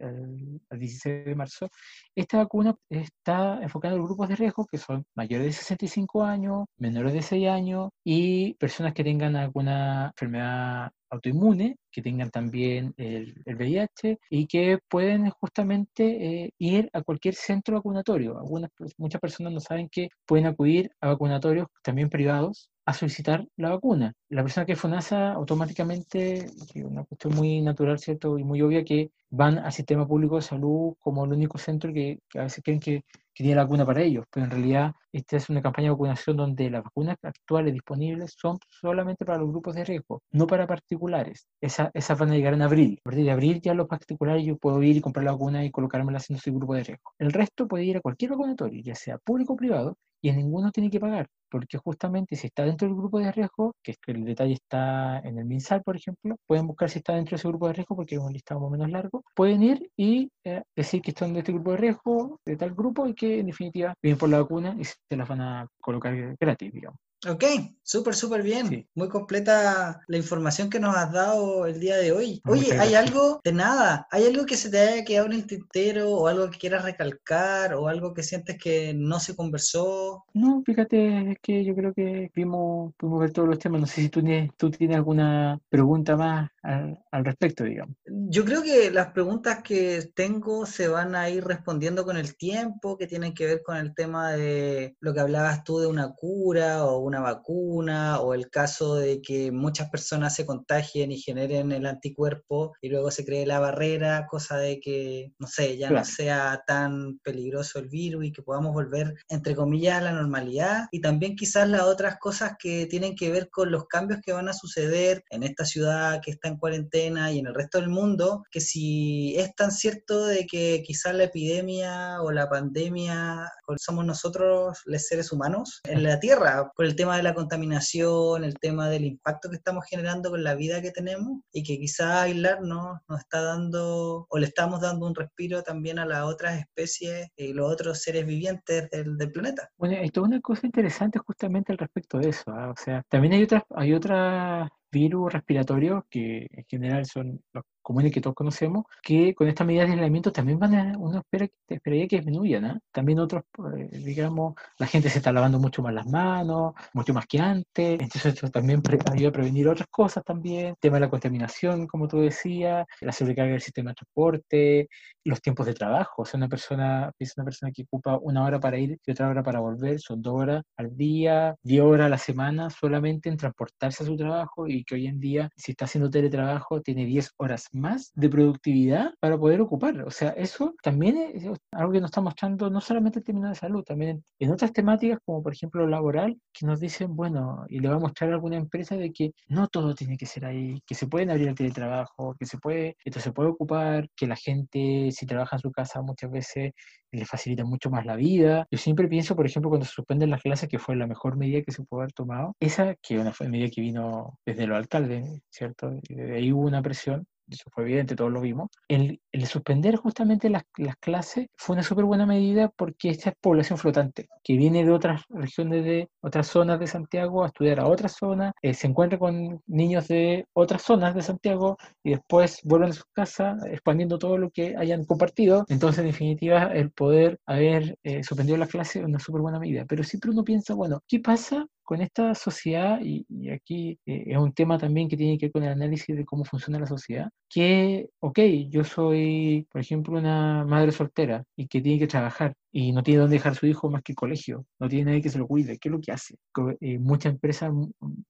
al 16 de marzo, esta vacuna está enfocada en grupos de riesgo que son mayores de 65 años, menores de 6 años y personas que tengan alguna enfermedad autoinmune, que tengan también el, VIH y que pueden justamente eh, ir a cualquier centro vacunatorio. Algunas, muchas personas no saben que pueden acudir a vacunatorios también privados a solicitar la vacuna. La persona que es FONASA automáticamente, una cuestión muy natural, ¿cierto? Y muy obvia, que van al sistema público de salud como el único centro que, a veces creen que, tiene la vacuna para ellos, pero en realidad esta es una campaña de vacunación donde las vacunas actuales disponibles son solamente para los grupos de riesgo, no para particulares. Esa, esas van a llegar en abril. A partir de abril ya los particulares yo puedo ir y comprar la vacuna y colocármela haciendo su grupo de riesgo. El resto puede ir a cualquier vacunatorio, ya sea público o privado, y en ninguno tiene que pagar, porque justamente si está dentro del grupo de riesgo, que es que el detalle está en el MinSal, por ejemplo, pueden buscar si está dentro de ese grupo de riesgo, porque es un listado más o menos largo, pueden ir y eh, decir que están de este grupo de riesgo, de tal grupo, y que en definitiva vienen por la vacuna y se las van a colocar gratis, digamos. Ok, súper, súper bien. Muy completa la información que nos has dado el día de hoy. Oye, ¿hay algo de nada? ¿Hay algo que se te haya quedado en el tintero o algo que quieras recalcar o algo que sientes que no se conversó? No, fíjate, es que yo creo que vimos, pudimos ver todos los temas. No sé si tú tienes, tú tienes alguna pregunta más al, al respecto, digamos. Yo creo que las preguntas que tengo se van a ir respondiendo con el tiempo, que tienen que ver con el tema de lo que hablabas tú de una cura o una vacuna o el caso de que muchas personas se contagien y generen el anticuerpo y luego se cree la barrera, cosa de que, no sé, ya no sea tan peligroso el virus y que podamos volver, entre comillas, a la normalidad. Y también quizás las otras cosas que tienen que ver con los cambios que van a suceder en esta ciudad que está en cuarentena y en el resto del mundo, que si es tan cierto de que quizás la epidemia o la pandemia somos nosotros, los seres humanos, en la Tierra, por el tema de la contaminación, el tema del impacto que estamos generando con la vida que tenemos y que quizás aislarnos nos está dando o le estamos dando un respiro también a las otras especies y los otros seres vivientes del, del planeta. Bueno, esto es una cosa interesante justamente al respecto de eso. ¿ah? O sea, también hay otras, hay otras virus respiratorios que en general son los comunes que todos conocemos, que con estas medidas de aislamiento también van a, uno espera, esperaría que disminuyan. ¿ah? También otros, eh, digamos, la gente se está lavando mucho más las manos, mucho más que antes, entonces eso también ayuda a prevenir otras cosas también, el tema de la contaminación, como tú decías, la sobrecarga del sistema de transporte, los tiempos de trabajo, o sea, una persona, es una persona que ocupa una hora para ir y otra hora para volver, son dos horas al día, diez horas a la semana solamente en transportarse a su trabajo y que hoy en día, si está haciendo teletrabajo, tiene diez horas más de productividad para poder ocupar. O sea, eso también es algo que nos está mostrando no solamente en términos de salud, también en otras temáticas como por ejemplo laboral, que nos dicen, bueno, y le va a mostrar a alguna empresa de que no todo tiene que ser ahí, que se pueden abrir el teletrabajo, que se puede, esto se puede ocupar, que la gente si trabaja en su casa muchas veces le facilita mucho más la vida. Yo siempre pienso, por ejemplo, cuando se suspenden las clases, que fue la mejor medida que se pudo haber tomado, esa que una medida que vino desde los alcaldes, ¿cierto? Y de ahí hubo una presión, eso fue evidente, todos lo vimos, el, suspender justamente las, las clases fue una súper buena medida porque esta es población flotante, que viene de otras regiones, de otras zonas de Santiago a estudiar a otras zonas, eh, se encuentra con niños de otras zonas de Santiago y después vuelven a su casa expandiendo todo lo que hayan compartido. Entonces, en definitiva, el poder haber eh, suspendido la clase es una súper buena medida. Pero siempre uno piensa, bueno, ¿qué pasa con esta sociedad, y, aquí eh, es un tema también que tiene que ver con el análisis de cómo funciona la sociedad, que, ok, yo soy, por ejemplo, una madre soltera y que tiene que trabajar y no tiene dónde dejar su hijo más que el colegio, no tiene nadie que se lo cuide, ¿qué es lo que hace? Eh, muchas empresas,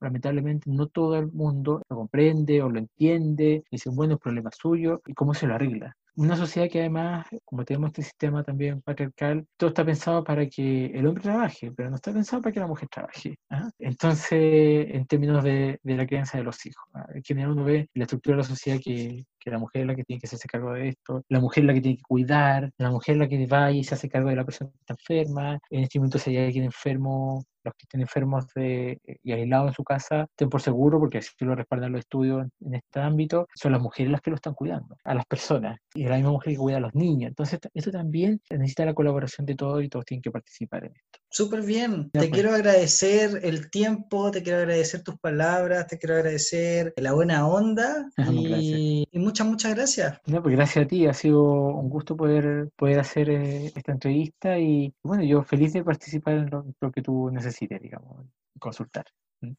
lamentablemente, no todo el mundo lo comprende o lo entiende, dice, bueno, es problema suyo, y cómo se lo arregla una sociedad que además, como tenemos este sistema también patriarcal, todo está pensado para que el hombre trabaje, pero no está pensado para que la mujer trabaje. ¿ah? Entonces, en términos de, de, la crianza de los hijos, ¿ah? en general uno ve la estructura de la sociedad que, que la mujer es la que tiene que hacerse cargo de esto, la mujer es la que tiene que cuidar, la mujer es la que va y se hace cargo de la persona que está enferma, en este momento si hay alguien enfermo, los que estén enfermos de, y aislados en su casa, estén por seguro, porque así lo respaldan los estudios en, este ámbito, son las mujeres las que lo están cuidando, a las personas, y la misma mujer que cuida a los niños. Entonces, esto también necesita la colaboración de todos y todos tienen que participar en esto. Súper bien. te pues. quiero agradecer el tiempo, te quiero agradecer tus palabras, te quiero agradecer la buena onda y, y muchas, muchas gracias. No, pues gracias a ti, ha sido un gusto poder, poder hacer eh, esta entrevista y bueno, yo feliz de participar en lo, que tú necesites, digamos, consultar.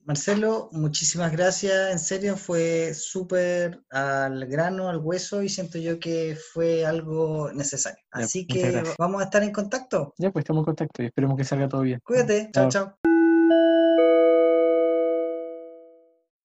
Marcelo, muchísimas gracias, en serio fue súper al grano, al hueso y siento yo que fue algo necesario. Así que vamos a estar en contacto. Ya, pues estamos en contacto y esperemos que salga todo bien. Cuídate, chao. chao.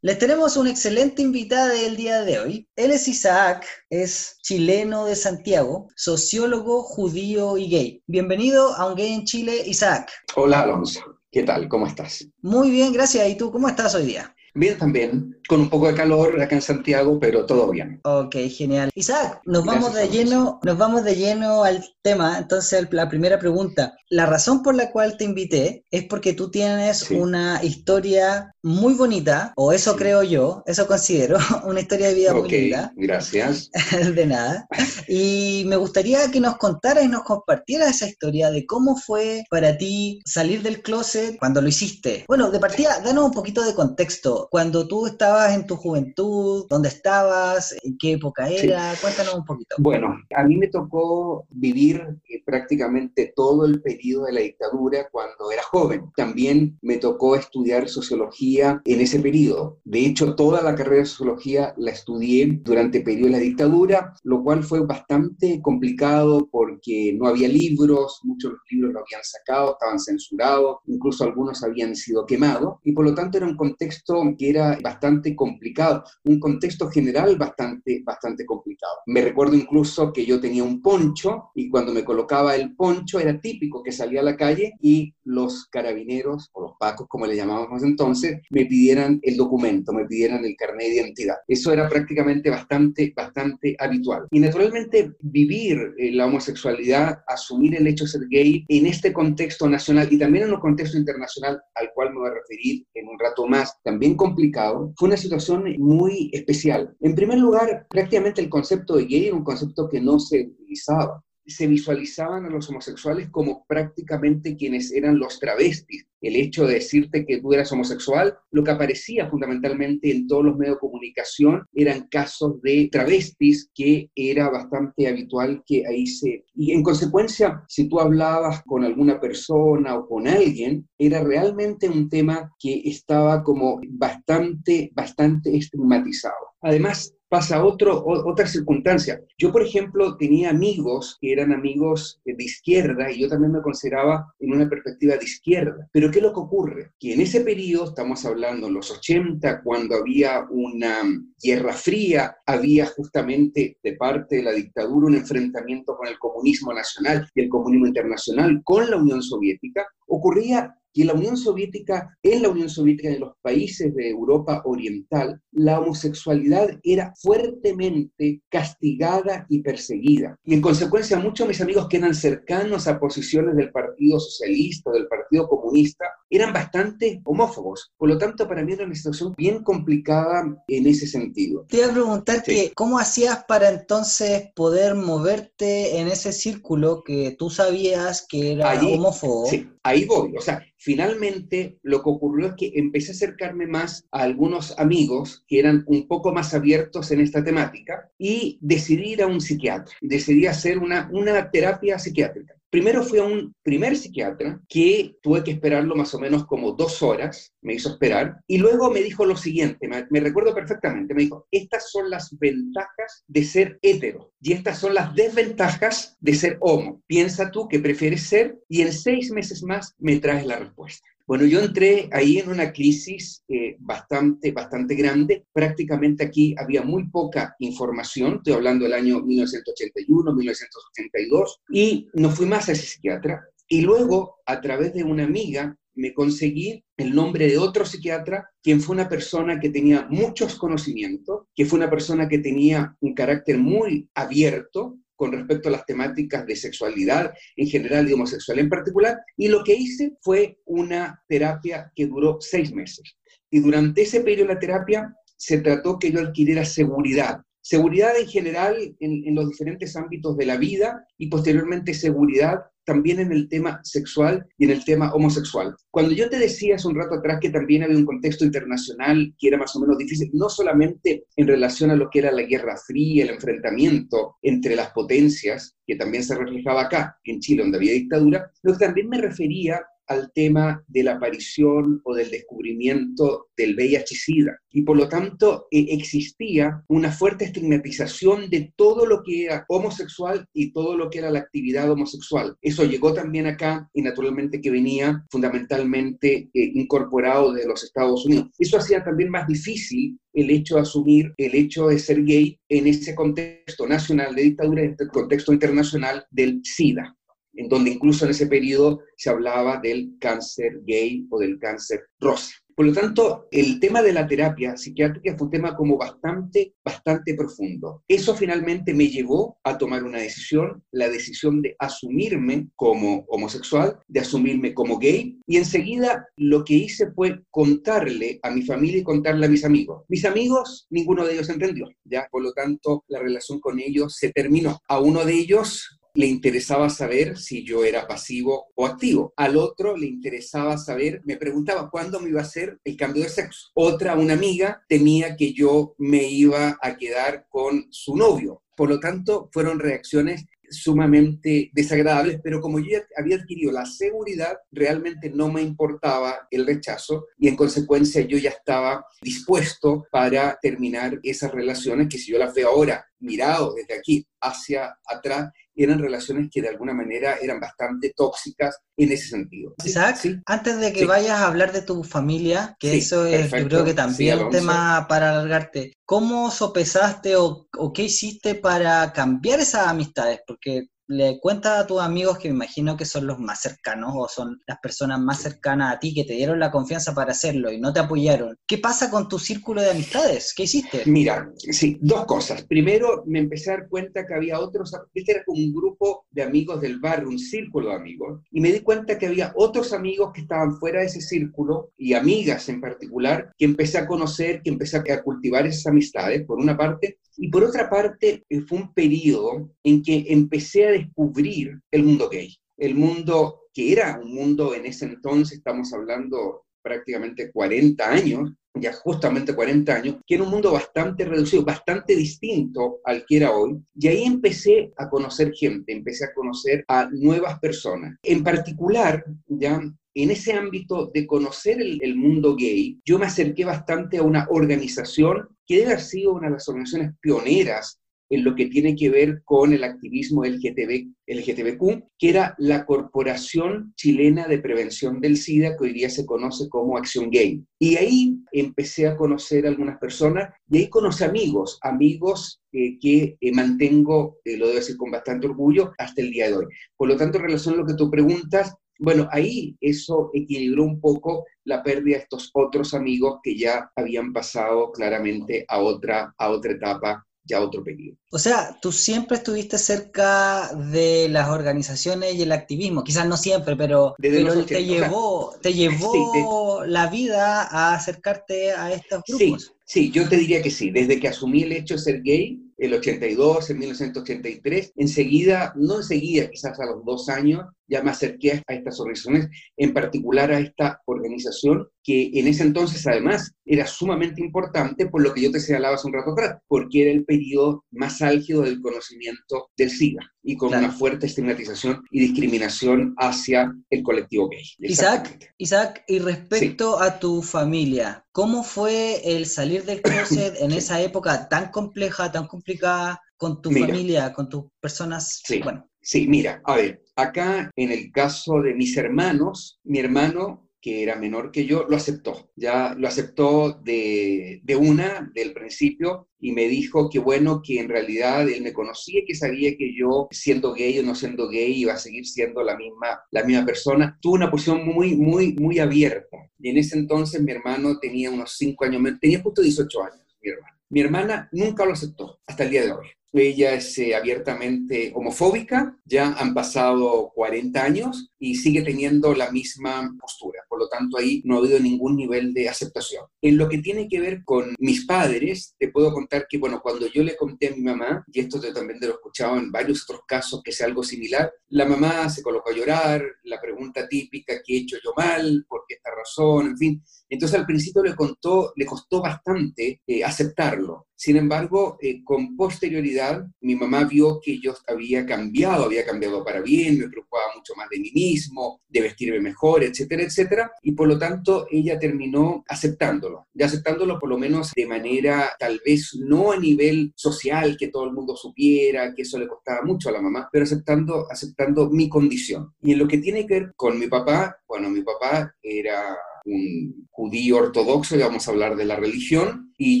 Les tenemos una excelente invitada el día de hoy. Él es Isaac, es chileno de Santiago, sociólogo judío y gay. Bienvenido a Un Gay en Chile, Isaac. Hola Alonso, ¿qué tal? ¿Cómo estás? Muy bien, gracias. ¿Y tú cómo estás hoy día? Bien también, con un poco de calor acá en Santiago, pero todo bien. Ok, genial. Isaac, nos vamos de lleno, nos vamos de lleno al tema. Entonces, la primera pregunta, la razón por la cual te invité es porque tú tienes una historia muy bonita, o eso creo yo, eso considero, una historia de vida muy linda. Gracias. de nada. Y me gustaría que nos contaras y nos compartieras esa historia de cómo fue para ti salir del closet cuando lo hiciste. Bueno, de partida, danos un poquito de contexto. Cuando tú estabas en tu juventud, ¿dónde estabas? ¿En qué época era? Cuéntanos un poquito. Bueno, a mí me tocó vivir eh, prácticamente todo el periodo de la dictadura cuando era joven. También me tocó estudiar sociología en ese periodo. De hecho, toda la carrera de sociología la estudié durante el periodo de la dictadura, lo cual fue bastante complicado porque no había libros, muchos de los libros lo habían sacado, estaban censurados, incluso algunos habían sido quemados, y por lo tanto era un contexto que era bastante complicado, un contexto general bastante, bastante complicado. Me recuerdo incluso que yo tenía un poncho y cuando me colocaba el poncho era típico que salía a la calle y los carabineros o los pacos, como le llamábamos entonces, me pidieran el documento, me pidieran el carnet de identidad. Eso era prácticamente bastante, bastante habitual. Y naturalmente vivir eh, la homosexualidad, asumir el hecho de ser gay en este contexto nacional y también en un contexto internacional al cual me voy a referir en un rato más, también complicado, fue una situación muy especial. En primer lugar, prácticamente el concepto de gay era un concepto que no se utilizaba se visualizaban a los homosexuales como prácticamente quienes eran los travestis. El hecho de decirte que tú eras homosexual, lo que aparecía fundamentalmente en todos los medios de comunicación eran casos de travestis que era bastante habitual que ahí se... Y en consecuencia, si tú hablabas con alguna persona o con alguien, era realmente un tema que estaba como bastante, bastante estigmatizado. Además, pasa otro, otra circunstancia. Yo, por ejemplo, tenía amigos que eran amigos de izquierda y yo también me consideraba en una perspectiva de izquierda. Pero ¿qué es lo que ocurre? Que en ese periodo, estamos hablando en los 80, cuando había una guerra fría, había justamente de parte de la dictadura un enfrentamiento con el comunismo nacional y el comunismo internacional con la Unión Soviética, ocurría que la Unión Soviética, en la Unión Soviética, en los países de Europa Oriental, la homosexualidad era fuertemente castigada y perseguida. Y en consecuencia, muchos de mis amigos que eran cercanos a posiciones del Partido Socialista, del Partido Comunista, eran bastante homófobos. Por lo tanto, para mí era una situación bien complicada en ese sentido. Te iba a preguntar que, ¿cómo hacías para entonces poder moverte en ese círculo que tú sabías que era homófobo? Sí, ahí voy. O sea, finalmente lo que ocurrió es que empecé a acercarme más a algunos amigos que eran un poco más abiertos en esta temática y decidí ir a un psiquiatra, decidí hacer una, una terapia psiquiátrica. Primero fui a un primer psiquiatra que tuve que esperarlo más o menos como dos horas, me hizo esperar, y luego me dijo lo siguiente, me, recuerdo perfectamente, me dijo, estas son las ventajas de ser hetero y estas son las desventajas de ser homo. Piensa tú que prefieres ser y en seis meses más me traes la respuesta. Bueno, yo entré ahí en una crisis eh, bastante, bastante grande. Prácticamente aquí había muy poca información, estoy hablando del año 1981, 1982, y no fui más a ese psiquiatra. Y luego, a través de una amiga, me conseguí el nombre de otro psiquiatra, quien fue una persona que tenía muchos conocimientos, que fue una persona que tenía un carácter muy abierto, con respecto a las temáticas de sexualidad en general y homosexual en particular, y lo que hice fue una terapia que duró seis meses. Y durante ese periodo de la terapia se trató que yo adquiriera seguridad, seguridad en general en, en los diferentes ámbitos de la vida y posteriormente seguridad también en el tema sexual y en el tema homosexual. Cuando yo te decía hace un rato atrás que también había un contexto internacional que era más o menos difícil, no solamente en relación a lo que era la Guerra Fría, el enfrentamiento entre las potencias, que también se reflejaba acá, en Chile, donde había dictadura, sino que también me refería al tema de la aparición o del descubrimiento del VIH-Sida. Y por lo tanto eh, existía una fuerte estigmatización de todo lo que era homosexual y todo lo que era la actividad homosexual. Eso llegó también acá y naturalmente que venía fundamentalmente eh, incorporado de los Estados Unidos. Eso hacía también más difícil el hecho de asumir el hecho de ser gay en ese contexto nacional de dictadura, en este contexto internacional del SIDA en donde incluso en ese periodo se hablaba del cáncer gay o del cáncer rosa. Por lo tanto, el tema de la terapia psiquiátrica fue un tema como bastante, bastante profundo. Eso finalmente me llevó a tomar una decisión, la decisión de asumirme como homosexual, de asumirme como gay, y enseguida lo que hice fue contarle a mi familia y contarle a mis amigos. Mis amigos, ninguno de ellos entendió, ya, por lo tanto, la relación con ellos se terminó. A uno de ellos le interesaba saber si yo era pasivo o activo. Al otro le interesaba saber, me preguntaba cuándo me iba a hacer el cambio de sexo. Otra, una amiga, temía que yo me iba a quedar con su novio. Por lo tanto, fueron reacciones sumamente desagradables, pero como yo ya había adquirido la seguridad, realmente no me importaba el rechazo y en consecuencia yo ya estaba dispuesto para terminar esas relaciones que si yo las veo ahora mirado desde aquí hacia atrás, eran relaciones que de alguna manera eran bastante tóxicas en ese sentido. Isaac, antes de que vayas a hablar de tu familia, que eso es, yo creo que también un tema para alargarte, ¿cómo sopesaste o, o qué hiciste para cambiar esas amistades? Porque le cuentas a tus amigos que me imagino que son los más cercanos o son las personas más cercanas a ti que te dieron la confianza para hacerlo y no te apoyaron. ¿Qué pasa con tu círculo de amistades? ¿Qué hiciste? Mira, sí, dos cosas. Primero, me empecé a dar cuenta que había otros, este era como un grupo de amigos del barrio, un círculo de amigos, y me di cuenta que había otros amigos que estaban fuera de ese círculo y amigas en particular que empecé a conocer, que empecé a cultivar esas amistades, por una parte, y por otra parte, eh, fue un periodo en que empecé a descubrir el mundo gay. El mundo que era un mundo en ese entonces, estamos hablando prácticamente 40 años, ya justamente 40 años, que era un mundo bastante reducido, bastante distinto al que era hoy. Y ahí empecé a conocer gente, empecé a conocer a nuevas personas. En particular, ya en ese ámbito de conocer el, mundo gay, yo me acerqué bastante a una organización que debe haber sido una de las organizaciones pioneras en lo que tiene que ver con el activismo LGTB, LGTBQ, que era la Corporación Chilena de Prevención del SIDA, que hoy día se conoce como Acción Gay. Y ahí empecé a conocer a algunas personas y ahí conocí amigos, amigos eh, que eh, mantengo, eh, lo debo decir con bastante orgullo, hasta el día de hoy. Por lo tanto, en relación a lo que tú preguntas, bueno, ahí eso equilibró un poco la pérdida de estos otros amigos que ya habían pasado claramente a otra, a otra etapa, ya otro periodo. O sea, tú siempre estuviste cerca de las organizaciones y el activismo, quizás no siempre, pero, te llevó, te llevó la vida a acercarte a estos grupos. Sí, sí, yo te diría que sí. Desde que asumí el hecho de ser gay, el 82, en 1983, enseguida, no enseguida, quizás a los dos años, ya me acerqué a estas organizaciones, en particular a esta organización que en ese entonces además era sumamente importante por lo que yo te señalaba hace un rato atrás, porque era el periodo más álgido del conocimiento del SIDA y con una fuerte estigmatización y discriminación hacia el colectivo gay. Isaac, Isaac, y respecto a tu familia, ¿cómo fue el salir del closet en esa época tan compleja, tan complicada con tu familia, con tus personas? Sí. Bueno, Sí, mira, a ver, acá en el caso de mis hermanos, mi hermano que era menor que yo, lo aceptó. Ya lo aceptó de, de, una, del principio, y me dijo que bueno, que en realidad él me conocía y que sabía que yo, siendo gay o no siendo gay, iba a seguir siendo la misma, la misma persona. Tuvo una posición muy, muy, muy abierta. Y en ese entonces mi hermano tenía unos cinco años, tenía justo 18 años, mi hermano. Mi hermana nunca lo aceptó hasta el día de hoy. Ella es eh, abiertamente homofóbica, ya han pasado 40 años y sigue teniendo la misma postura. Por lo tanto, ahí no ha habido ningún nivel de aceptación. En lo que tiene que ver con mis padres, te puedo contar que, bueno, cuando yo le conté a mi mamá, y esto también te lo he escuchado en varios otros casos que sea algo similar, la mamá se colocó a llorar, la pregunta típica, ¿qué he hecho yo mal? ¿Por qué esta razón? En fin. Entonces al principio le, contó, le costó bastante eh, aceptarlo. Sin embargo, eh, con posterioridad, mi mamá vio que yo había cambiado, había cambiado para bien, me preocupaba mucho más de mí mismo, de vestirme mejor, etcétera, etcétera, y por lo tanto ella terminó aceptándolo, y aceptándolo por lo menos de manera tal vez no a nivel social, que todo el mundo supiera, que eso le costaba mucho a la mamá, pero aceptando, aceptando mi condición. Y en lo que tiene que ver con mi papá, bueno, mi papá era un judío ortodoxo, y vamos a hablar de la religión, y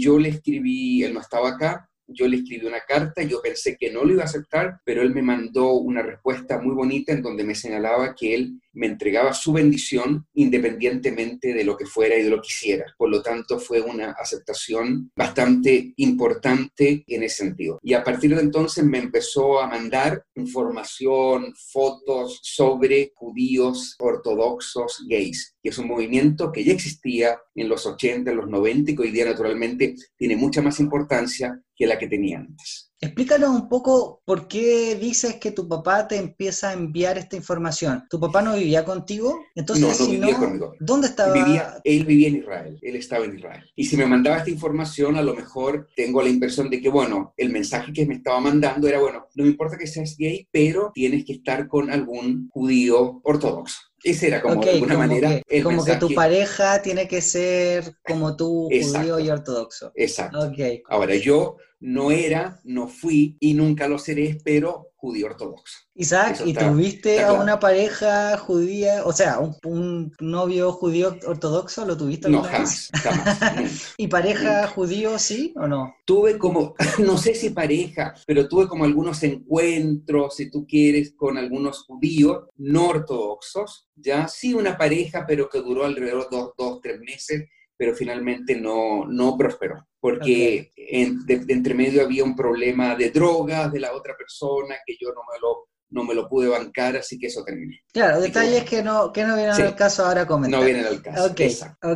yo le escribí, él no estaba acá, yo le escribí una carta, yo pensé que no lo iba a aceptar, pero él me mandó una respuesta muy bonita en donde me señalaba que él me entregaba su bendición independientemente de lo que fuera y de lo que hiciera. Por lo tanto, fue una aceptación bastante importante en ese sentido. Y a partir de entonces me empezó a mandar información, fotos sobre judíos ortodoxos gays, que es un movimiento que ya existía en los 80, en los 90 y que hoy día naturalmente tiene mucha más importancia que la que tenía antes. Explícanos un poco por qué dices que tu papá te empieza a enviar esta información. ¿Tu papá no vivía contigo? Entonces, no, no vivía conmigo. ¿Dónde estaba? él vivía en Israel, él estaba en Israel. Y si me mandaba esta información, a lo mejor tengo la impresión de que, bueno, el mensaje que me estaba mandando era, bueno, no me importa que seas gay, pero tienes que estar con algún judío ortodoxo. Esa era como de alguna manera. Que, como que tu pareja tiene que ser como tú, judío y ortodoxo. Exacto. Ahora, yo no era, no fui y nunca lo seré, pero judío ortodoxo. Isaac, ¿y tuviste a una pareja judía, o sea, un, novio judío ortodoxo? ¿Lo tuviste alguna No, jamás, jamás. ¿Y pareja judío sí o no? Tuve como, no sé si pareja, pero tuve como algunos encuentros, si tú quieres, con algunos judíos no ortodoxos, ya sí una pareja, pero que duró alrededor de dos, dos tres meses, pero finalmente no, no prosperó, porque de, entre medio había un problema de drogas de la otra persona que yo no me lo, no me lo pude bancar, así que eso terminó. Claro, detalles que, no, que no vienen al caso ahora comentar. No vienen al caso. Ok,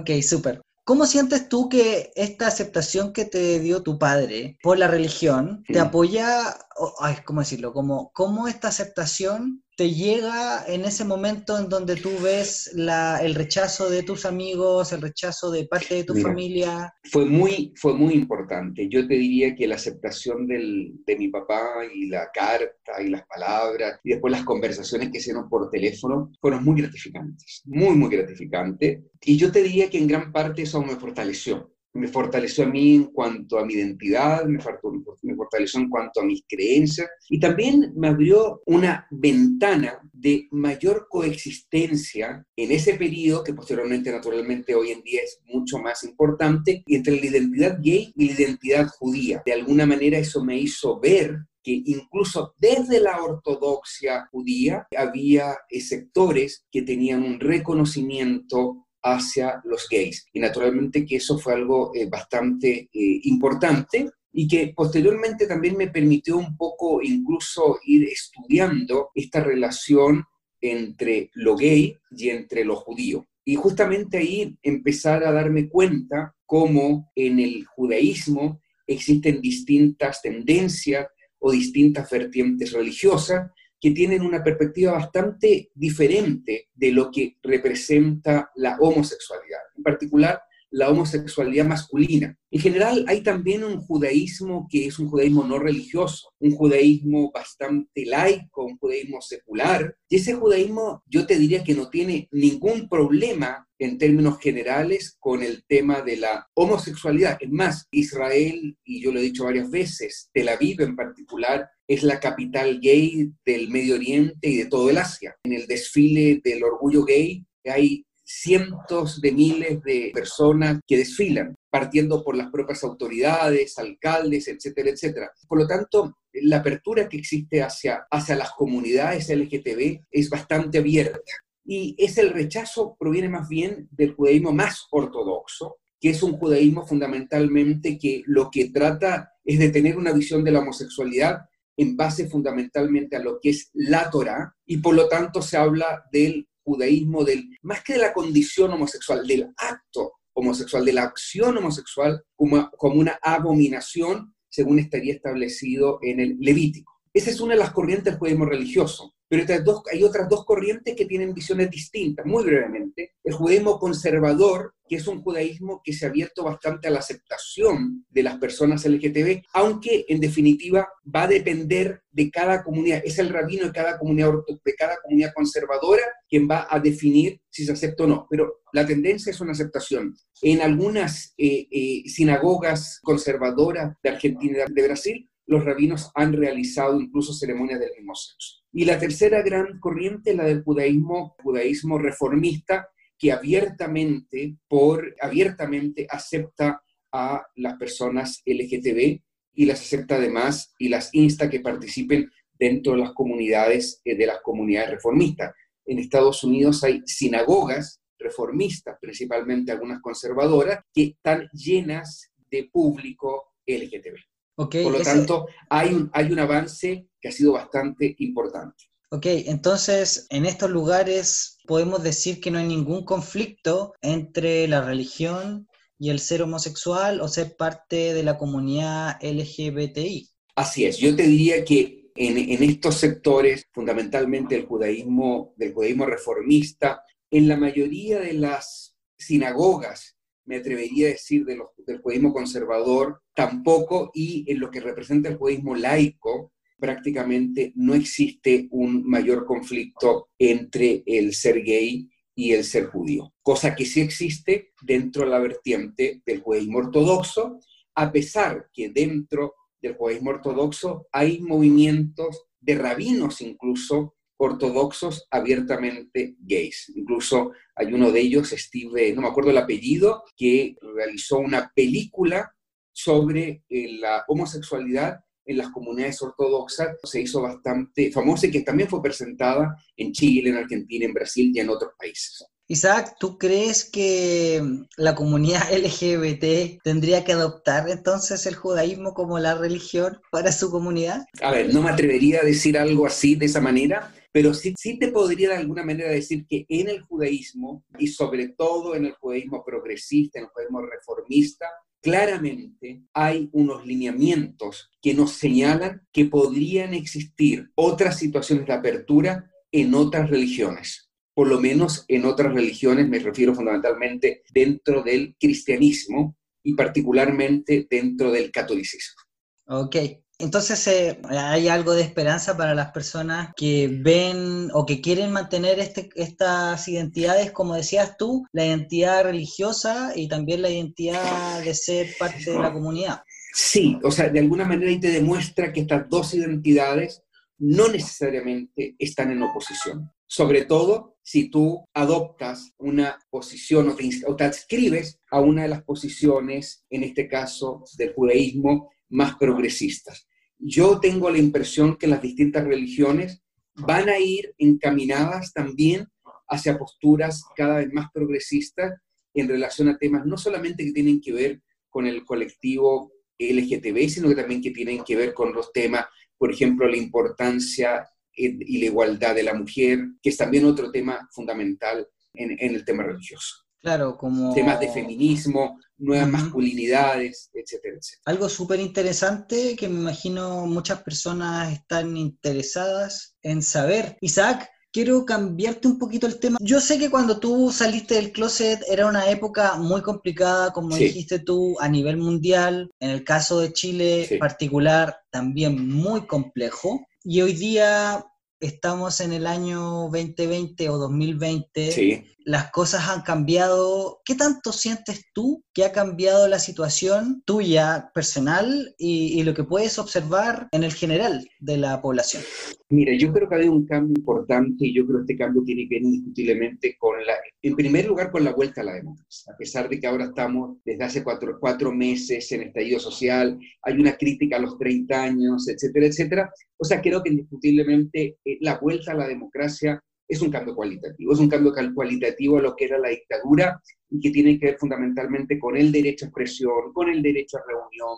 ok, súper. ¿Cómo sientes tú que esta aceptación que te dio tu padre por la religión te apoya, ay, ¿cómo decirlo? Como, ¿Cómo esta aceptación te llega en ese momento en donde tú ves el rechazo de tus amigos, el rechazo de parte de tu familia? Fue muy, fue muy importante. Yo te diría que la aceptación del, de mi papá y la carta y las palabras y después las conversaciones que hicieron por teléfono fueron muy gratificantes, muy, muy gratificantes. Y yo te diría que en gran parte eso me fortaleció me fortaleció a mí en cuanto a mi identidad, me, fortaleció en cuanto a mis creencias y también me abrió una ventana de mayor coexistencia en ese periodo que posteriormente naturalmente hoy en día es mucho más importante entre la identidad gay y la identidad judía. De alguna manera eso me hizo ver que incluso desde la ortodoxia judía había sectores que tenían un reconocimiento hacia los gays. Y naturalmente que eso fue algo eh, bastante eh, importante y que posteriormente también me permitió un poco incluso ir estudiando esta relación entre lo gay y entre lo judío. Y justamente ahí empezar a darme cuenta cómo en el judaísmo existen distintas tendencias o distintas vertientes religiosas que tienen una perspectiva bastante diferente de lo que representa la homosexualidad, en particular la homosexualidad masculina. En general hay también un judaísmo que es un judaísmo no religioso, un judaísmo bastante laico, un judaísmo secular, y ese judaísmo yo te diría que no tiene ningún problema en términos generales con el tema de la homosexualidad. Es más, Israel, y yo lo he dicho varias veces, Tel Aviv en particular, es la capital gay del Medio Oriente y de todo el Asia. En el desfile del orgullo gay hay cientos de miles de personas que desfilan, partiendo por las propias autoridades, alcaldes, etcétera, etcétera. Por lo tanto, la apertura que existe hacia, hacia las comunidades LGTB es bastante abierta. Y es el rechazo proviene más bien del judaísmo más ortodoxo, que es un judaísmo fundamentalmente que lo que trata es de tener una visión de la homosexualidad en base fundamentalmente a lo que es la Torah, y por lo tanto se habla del judaísmo, del, más que de la condición homosexual, del acto homosexual, de la acción homosexual como, como una abominación, según estaría establecido en el Levítico. Esa es una de las corrientes del judaísmo religioso. Pero hay otras dos corrientes que tienen visiones distintas. Muy brevemente, el judaísmo conservador, que es un judaísmo que se ha abierto bastante a la aceptación de las personas LGTB, aunque en definitiva va a depender de cada comunidad. Es el rabino de cada comunidad, de cada comunidad conservadora quien va a definir si se acepta o no. Pero la tendencia es una aceptación. En algunas eh, eh, sinagogas conservadoras de Argentina y de Brasil, los rabinos han realizado incluso ceremonias del mismo sexo. Y la tercera gran corriente es la del judaísmo, judaísmo reformista, que abiertamente, por, abiertamente acepta a las personas LGTB y las acepta además y las insta que participen dentro de las comunidades, eh, de las comunidades reformistas. En Estados Unidos hay sinagogas reformistas, principalmente algunas conservadoras, que están llenas de público LGTB. Por lo tanto, hay un, hay un avance que ha sido bastante importante. Ok, entonces en estos lugares podemos decir que no hay ningún conflicto entre la religión y el ser homosexual o ser parte de la comunidad LGBTI. Así es, yo te diría que en, en estos sectores, fundamentalmente el judaísmo, del judaísmo reformista, en la mayoría de las sinagogas me atrevería a decir, de del judaísmo conservador, tampoco, y en lo que representa el judaísmo laico, prácticamente no existe un mayor conflicto entre el ser gay y el ser judío, cosa que sí existe dentro de la vertiente del judaísmo ortodoxo, a pesar que dentro del judaísmo ortodoxo hay movimientos de rabinos incluso ortodoxos abiertamente gays. Incluso hay uno de ellos, Steve, no me acuerdo el apellido, que realizó una película sobre eh, la homosexualidad en las comunidades ortodoxas. Se hizo bastante famosa y que también fue presentada en Chile, en Argentina, en Brasil y en otros países. Isaac, ¿tú crees que la comunidad LGBT tendría que adoptar entonces el judaísmo como la religión para su comunidad? A ver, no me atrevería a decir algo así de esa manera, pero sí, sí te podría de alguna manera decir que en el judaísmo, y sobre todo en el judaísmo progresista, en el judaísmo reformista, claramente hay unos lineamientos que nos señalan que podrían existir otras situaciones de apertura en otras religiones por lo menos en otras religiones, me refiero fundamentalmente dentro del cristianismo y particularmente dentro del catolicismo. Ok, entonces eh, hay algo de esperanza para las personas que ven o que quieren mantener este, estas identidades, como decías tú, la identidad religiosa y también la identidad de ser parte de la comunidad. Sí, o sea, de alguna manera te demuestra que estas dos identidades no necesariamente están en oposición. Sobre todo si tú adoptas una posición o te, adscribes a una de las posiciones, en este caso del judaísmo, más progresistas. Yo tengo la impresión que las distintas religiones van a ir encaminadas también hacia posturas cada vez más progresistas en relación a temas no solamente que tienen que ver con el colectivo LGTB, sino que también que tienen que ver con los temas, por ejemplo, la importancia y la igualdad de la mujer, que es también otro tema fundamental en, el tema religioso. Claro, como... Temas de feminismo, nuevas masculinidades, etcétera, etcétera. Algo súper interesante que me imagino muchas personas están interesadas en saber. Isaac, quiero cambiarte un poquito el tema. Yo sé que cuando tú saliste del closet era una época muy complicada, como dijiste tú, a nivel mundial. En el caso de Chile particular, también muy complejo. Y hoy día estamos en el año 2020 o 2020. Sí las cosas han cambiado. ¿Qué tanto sientes tú que ha cambiado la situación tuya personal y, lo que puedes observar en el general de la población? Mira, yo creo que ha habido un cambio importante y yo creo que este cambio tiene que ver indiscutiblemente con la, en primer lugar, con la vuelta a la democracia. A pesar de que ahora estamos desde hace cuatro, cuatro meses en estallido social, hay una crítica a los 30 años, etcétera, etcétera. O sea, creo que indiscutiblemente eh, la vuelta a la democracia es un cambio cualitativo, es un cambio cualitativo a lo que era la dictadura y que tiene que ver fundamentalmente con el derecho a expresión, con el derecho a reunión,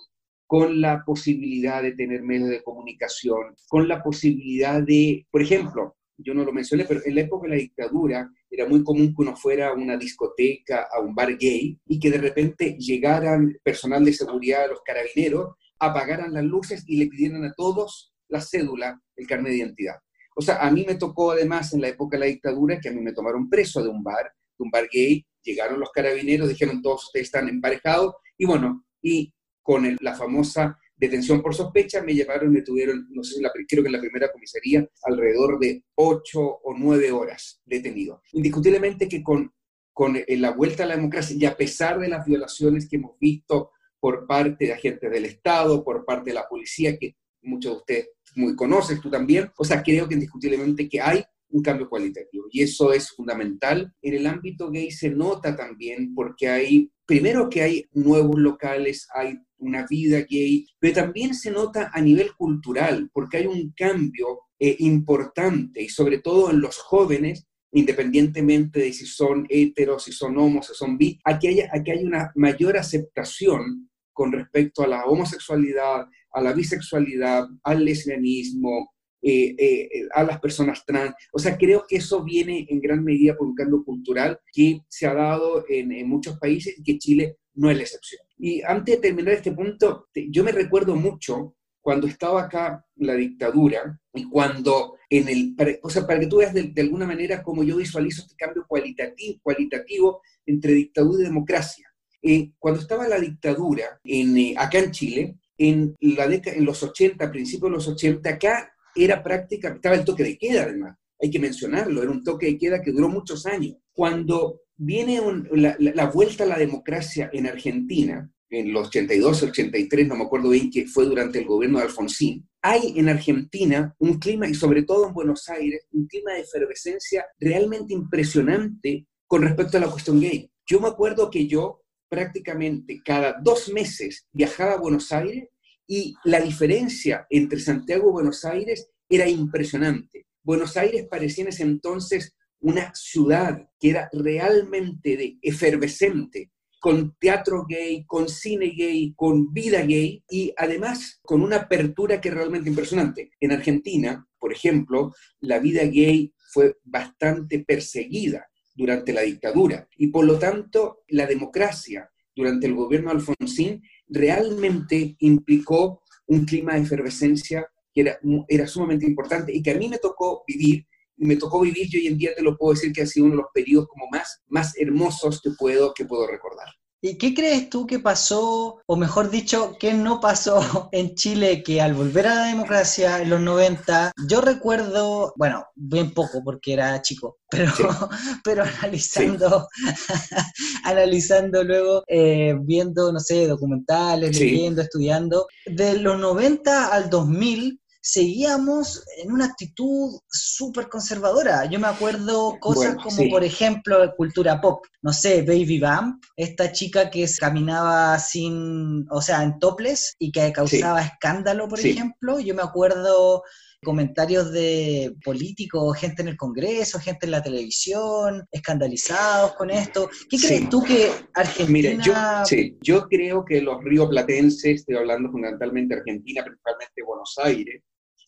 con la posibilidad de tener medios de comunicación, con la posibilidad de, por ejemplo, yo no lo mencioné, pero en la época de la dictadura era muy común que uno fuera a una discoteca, a un bar gay, y que de repente llegaran personal de seguridad, los carabineros, apagaran las luces y le pidieran a todos la cédula, el carnet de identidad. O sea, a mí me tocó además en la época de la dictadura que a mí me tomaron preso de un bar, de un bar gay, llegaron los carabineros, dijeron todos ustedes están emparejados y bueno, y con la famosa detención por sospecha me llevaron me tuvieron, no sé, la, creo que en la primera comisaría, alrededor de ocho o nueve horas detenido. Indiscutiblemente que con, con eh, la vuelta a la democracia y a pesar de las violaciones que hemos visto por parte de agentes del Estado, por parte de la policía, que muchos de ustedes muy conoces tú también. O sea, creo que indiscutiblemente que hay un cambio cualitativo y eso es fundamental. En el ámbito gay se nota también porque hay, primero que hay nuevos locales, hay una vida gay, pero también se nota a nivel cultural porque hay un cambio eh, importante y sobre todo en los jóvenes independientemente de si son heteros, si son homos, si son bi, aquí hay, aquí hay una mayor aceptación con respecto a la homosexualidad, a la bisexualidad, al lesbianismo, eh, eh, a las personas trans. O sea, creo que eso viene en gran medida por un cambio cultural que se ha dado en, muchos países y que Chile no es la excepción. Y antes de terminar este punto, yo me recuerdo mucho cuando estaba acá la dictadura y cuando en el, o sea, para que tú veas de, alguna manera cómo yo visualizo este cambio cualitativo, cualitativo entre dictadura y democracia. Eh, cuando estaba la dictadura en, acá en Chile, en, la década, en los 80, principios de los 80, acá era práctica, estaba el toque de queda además, hay que mencionarlo, era un toque de queda que duró muchos años. Cuando viene la, vuelta a la democracia en Argentina, en los 82, 83, no me acuerdo bien, que fue durante el gobierno de Alfonsín, hay en Argentina un clima, y sobre todo en Buenos Aires, un clima de efervescencia realmente impresionante con respecto a la cuestión gay. Yo me acuerdo que yo prácticamente cada dos meses viajaba a Buenos Aires y la diferencia entre Santiago y Buenos Aires era impresionante. Buenos Aires parecía en ese entonces una ciudad que era realmente de efervescente, con teatro gay, con cine gay, con vida gay y además con una apertura que es realmente impresionante. En Argentina, por ejemplo, la vida gay fue bastante perseguida durante la dictadura y por lo tanto la democracia durante el gobierno Alfonsín realmente implicó un clima de efervescencia que era, era sumamente importante y que a mí me tocó vivir me tocó vivir y hoy en día te lo puedo decir que ha sido uno de los periodos como más, más hermosos que puedo, que puedo recordar. ¿Y qué crees tú que pasó, o mejor dicho, qué no pasó en Chile que al volver a la democracia en los 90, yo recuerdo, bueno, bien poco porque era chico, pero, pero analizando, analizando luego, eh, viendo, no sé, documentales, leyendo, estudiando, de los 90 al 2000 seguíamos en una actitud súper conservadora. Yo me acuerdo cosas como, por ejemplo, cultura pop. No sé, Baby Bump, esta chica que caminaba sin, o sea, en toples y que causaba escándalo, por ejemplo. Yo me acuerdo comentarios de políticos, gente en el Congreso, gente en la televisión, escandalizados con esto. ¿Qué crees tú que Argentina... yo, sí, yo creo que los rioplatenses, estoy hablando fundamentalmente de Argentina, principalmente Buenos Aires,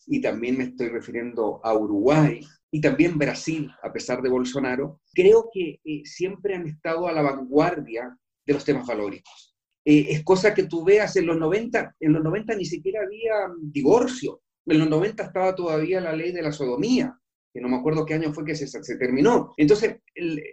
y también me estoy refiriendo a Uruguay y también Brasil, a pesar de Bolsonaro, creo que eh, siempre han estado a la vanguardia de los temas valóricos. Eh, es cosa que tú veas en los 90, en los 90 ni siquiera había divorcio, en los 90 estaba todavía la ley de la sodomía, que no me acuerdo qué año fue que se, se terminó. Entonces,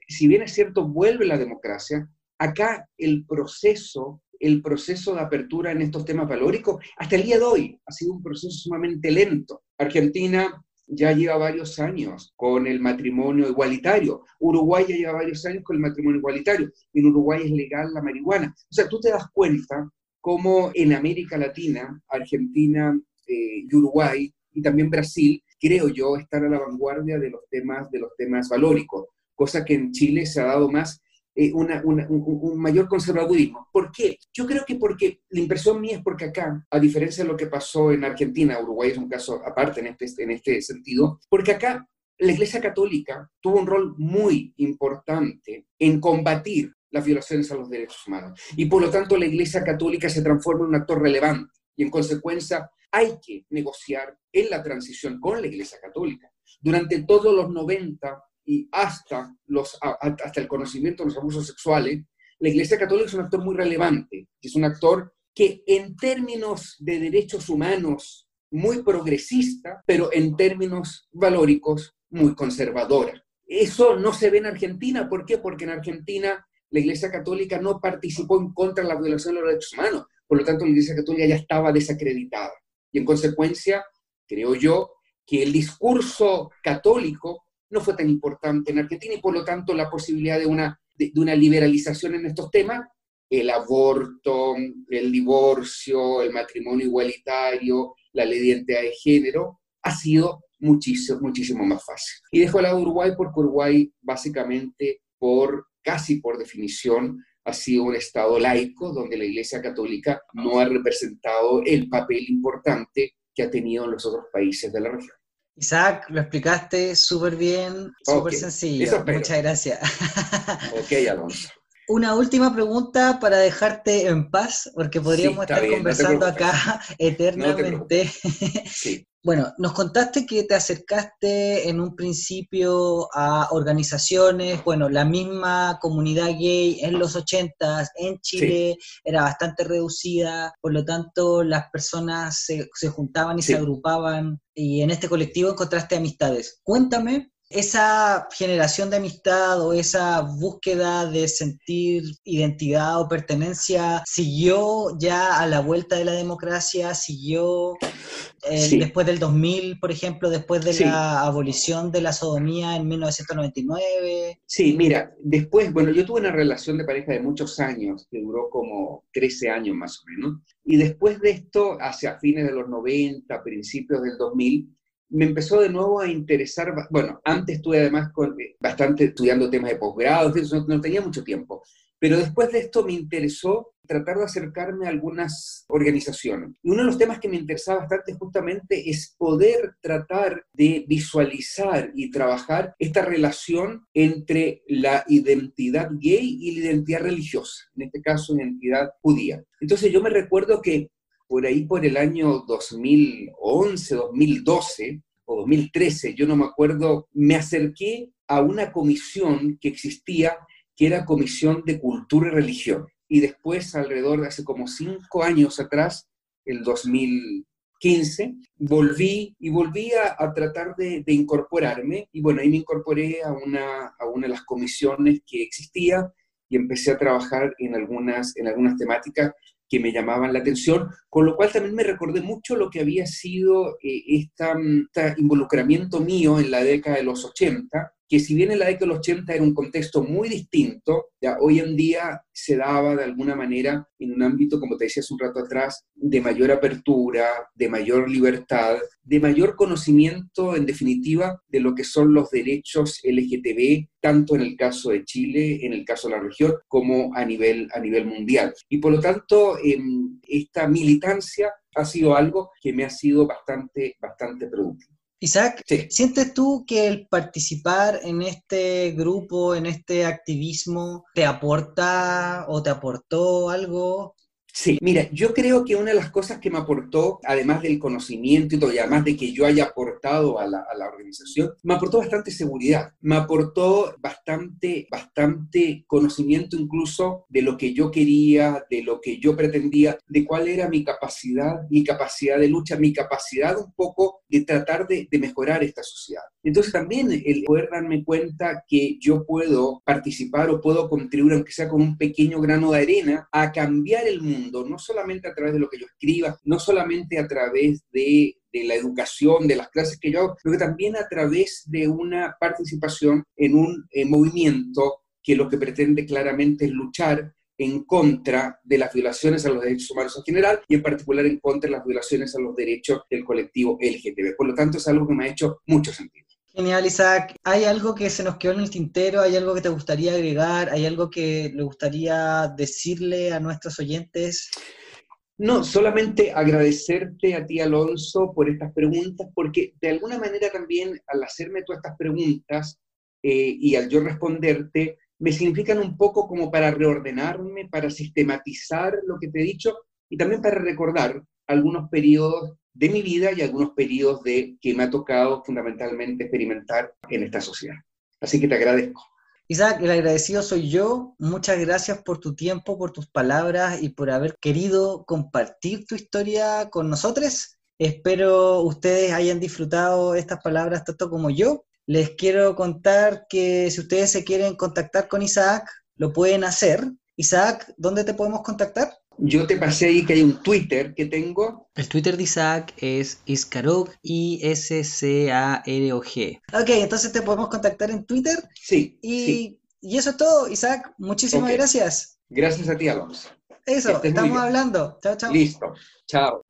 si bien es cierto, vuelve la democracia, acá el proceso el proceso de apertura en estos temas valóricos hasta el día de hoy. Ha sido un proceso sumamente lento. Argentina ya lleva varios años con el matrimonio igualitario. Uruguay ya lleva varios años con el matrimonio igualitario. En Uruguay es legal la marihuana. O sea, tú te das cuenta cómo en América Latina, Argentina eh, y Uruguay, y también Brasil, creo yo, están a la vanguardia de los temas, de los temas valóricos, cosa que en Chile se ha dado más eh, un, mayor conservadurismo. ¿Por qué? Yo creo que porque la impresión mía es porque acá, a diferencia de lo que pasó en Argentina, Uruguay es un caso aparte en este, en este sentido, porque acá la Iglesia Católica tuvo un rol muy importante en combatir las violaciones a los derechos humanos. Y por lo tanto la Iglesia Católica se transforma en un actor relevante y en consecuencia hay que negociar en la transición con la Iglesia Católica. Durante todos los 90 y hasta, los, hasta el conocimiento de los abusos sexuales, la Iglesia Católica es un actor muy relevante, es un actor que en términos de derechos humanos muy progresista, pero en términos valóricos muy conservadora. Eso no se ve en Argentina, ¿por qué? Porque en Argentina la Iglesia Católica no participó en contra de la violación de los derechos humanos, por lo tanto la Iglesia Católica ya estaba desacreditada. Y en consecuencia, creo yo que el discurso católico no fue tan importante en Argentina y por lo tanto la posibilidad de una, de, una liberalización en estos temas, el aborto, el divorcio, el matrimonio igualitario, la ley de identidad de género, ha sido muchísimo, muchísimo más fácil. Y dejo al lado Uruguay porque Uruguay básicamente por casi por definición ha sido un Estado laico donde la Iglesia Católica no ha representado el papel importante que ha tenido en los otros países de la región. Isaac, lo explicaste súper bien, súper sencillo. Muchas gracias. ok, Alonso. Una última pregunta para dejarte en paz, porque podríamos estar conversando acá eternamente. sí. Bueno, nos contaste que te acercaste en un principio a organizaciones, bueno, la misma comunidad gay en los 80 en Chile era bastante reducida, por lo tanto las personas se, juntaban y se agrupaban y en este colectivo encontraste amistades. Cuéntame esa generación de amistad o esa búsqueda de sentir identidad o pertenencia siguió ya a la vuelta de la democracia, siguió eh, después del 2000, por ejemplo, después de la abolición de la sodomía en 1999. Sí, mira, después, bueno, yo tuve una relación de pareja de muchos años, que duró como 13 años más o menos, y después de esto, hacia fines de los 90, principios del 2000, me empezó de nuevo a interesar, bueno, antes estuve además con, eh, bastante estudiando temas de posgrado, no, no tenía mucho tiempo, pero después de esto me interesó tratar de acercarme a algunas organizaciones. Y uno de los temas que me interesaba bastante justamente es poder tratar de visualizar y trabajar esta relación entre la identidad gay y la identidad religiosa, en este caso identidad judía. Entonces yo me recuerdo que por ahí por el año 2011, 2012 o 2013, yo no me acuerdo, me acerqué a una comisión que existía que era Comisión de Cultura y Religión. Y después, alrededor de hace como cinco años atrás, el 2015, volví y volví a, tratar de, incorporarme. Y bueno, ahí me incorporé a una, a una de las comisiones que existía y empecé a trabajar en algunas, en algunas temáticas que me llamaban la atención, con lo cual también me recordé mucho lo que había sido eh, este involucramiento mío en la década de los 80, que si bien en la década de los 80 era un contexto muy distinto, ya hoy en día se daba de alguna manera en un ámbito, como te decía hace un rato atrás, de mayor apertura, de mayor libertad, de mayor conocimiento, en definitiva, de lo que son los derechos LGTB, tanto en el caso de Chile, en el caso de la región, como a nivel, a nivel mundial. Y por lo tanto, em, esta militancia ha sido algo que me ha sido bastante, bastante productivo. Isaac, ¿sientes tú que el participar en este grupo, en este activismo, te aporta o te aportó algo Sí, mira, yo creo que una de las cosas que me aportó, además del conocimiento y todo, y además de que yo haya aportado a la, organización, me aportó bastante seguridad, me aportó bastante, bastante conocimiento incluso de lo que yo quería, de lo que yo pretendía, de cuál era mi capacidad, mi capacidad de lucha, mi capacidad un poco de tratar de, de mejorar esta sociedad. Entonces también el poder darme cuenta que yo puedo participar o puedo contribuir, aunque sea con un pequeño grano de arena, a cambiar el mundo no solamente a través de lo que yo escriba, no solamente a través de, la educación, de las clases que yo que también a través de una participación en un movimiento que lo que pretende claramente es luchar en contra de las violaciones a los derechos humanos en general y en particular en contra de las violaciones a los derechos del colectivo LGTB. Por lo tanto, es algo que me ha hecho mucho sentido. Genial, Isaac. ¿Hay algo que se nos quedó en el tintero? ¿Hay algo que te gustaría agregar? ¿Hay algo que le gustaría decirle a nuestros oyentes? No, solamente agradecerte a ti, Alonso, por estas preguntas, porque de alguna manera también al hacerme todas estas preguntas eh, y al yo responderte, me significan un poco como para reordenarme, para sistematizar lo que te he dicho y también para recordar algunos periodos de mi vida y algunos periodos de que me ha tocado fundamentalmente experimentar en esta sociedad. Así que te agradezco. Isaac, el agradecido soy yo. Muchas gracias por tu tiempo, por tus palabras y por haber querido compartir tu historia con nosotros. Espero ustedes hayan disfrutado estas palabras tanto como yo. Les quiero contar que si ustedes se quieren contactar con Isaac, lo pueden hacer. Isaac, ¿dónde te podemos contactar? Yo te pasé ahí que hay un Twitter que tengo. El Twitter de Isaac es Iscarog, I-S-C-A-R-O-G. Ok, entonces te podemos contactar en Twitter. Sí. Y, y eso es todo, Isaac. Muchísimas gracias. Gracias a ti, Alonso. Eso, estamos hablando. Chao, chao. Listo. Chao.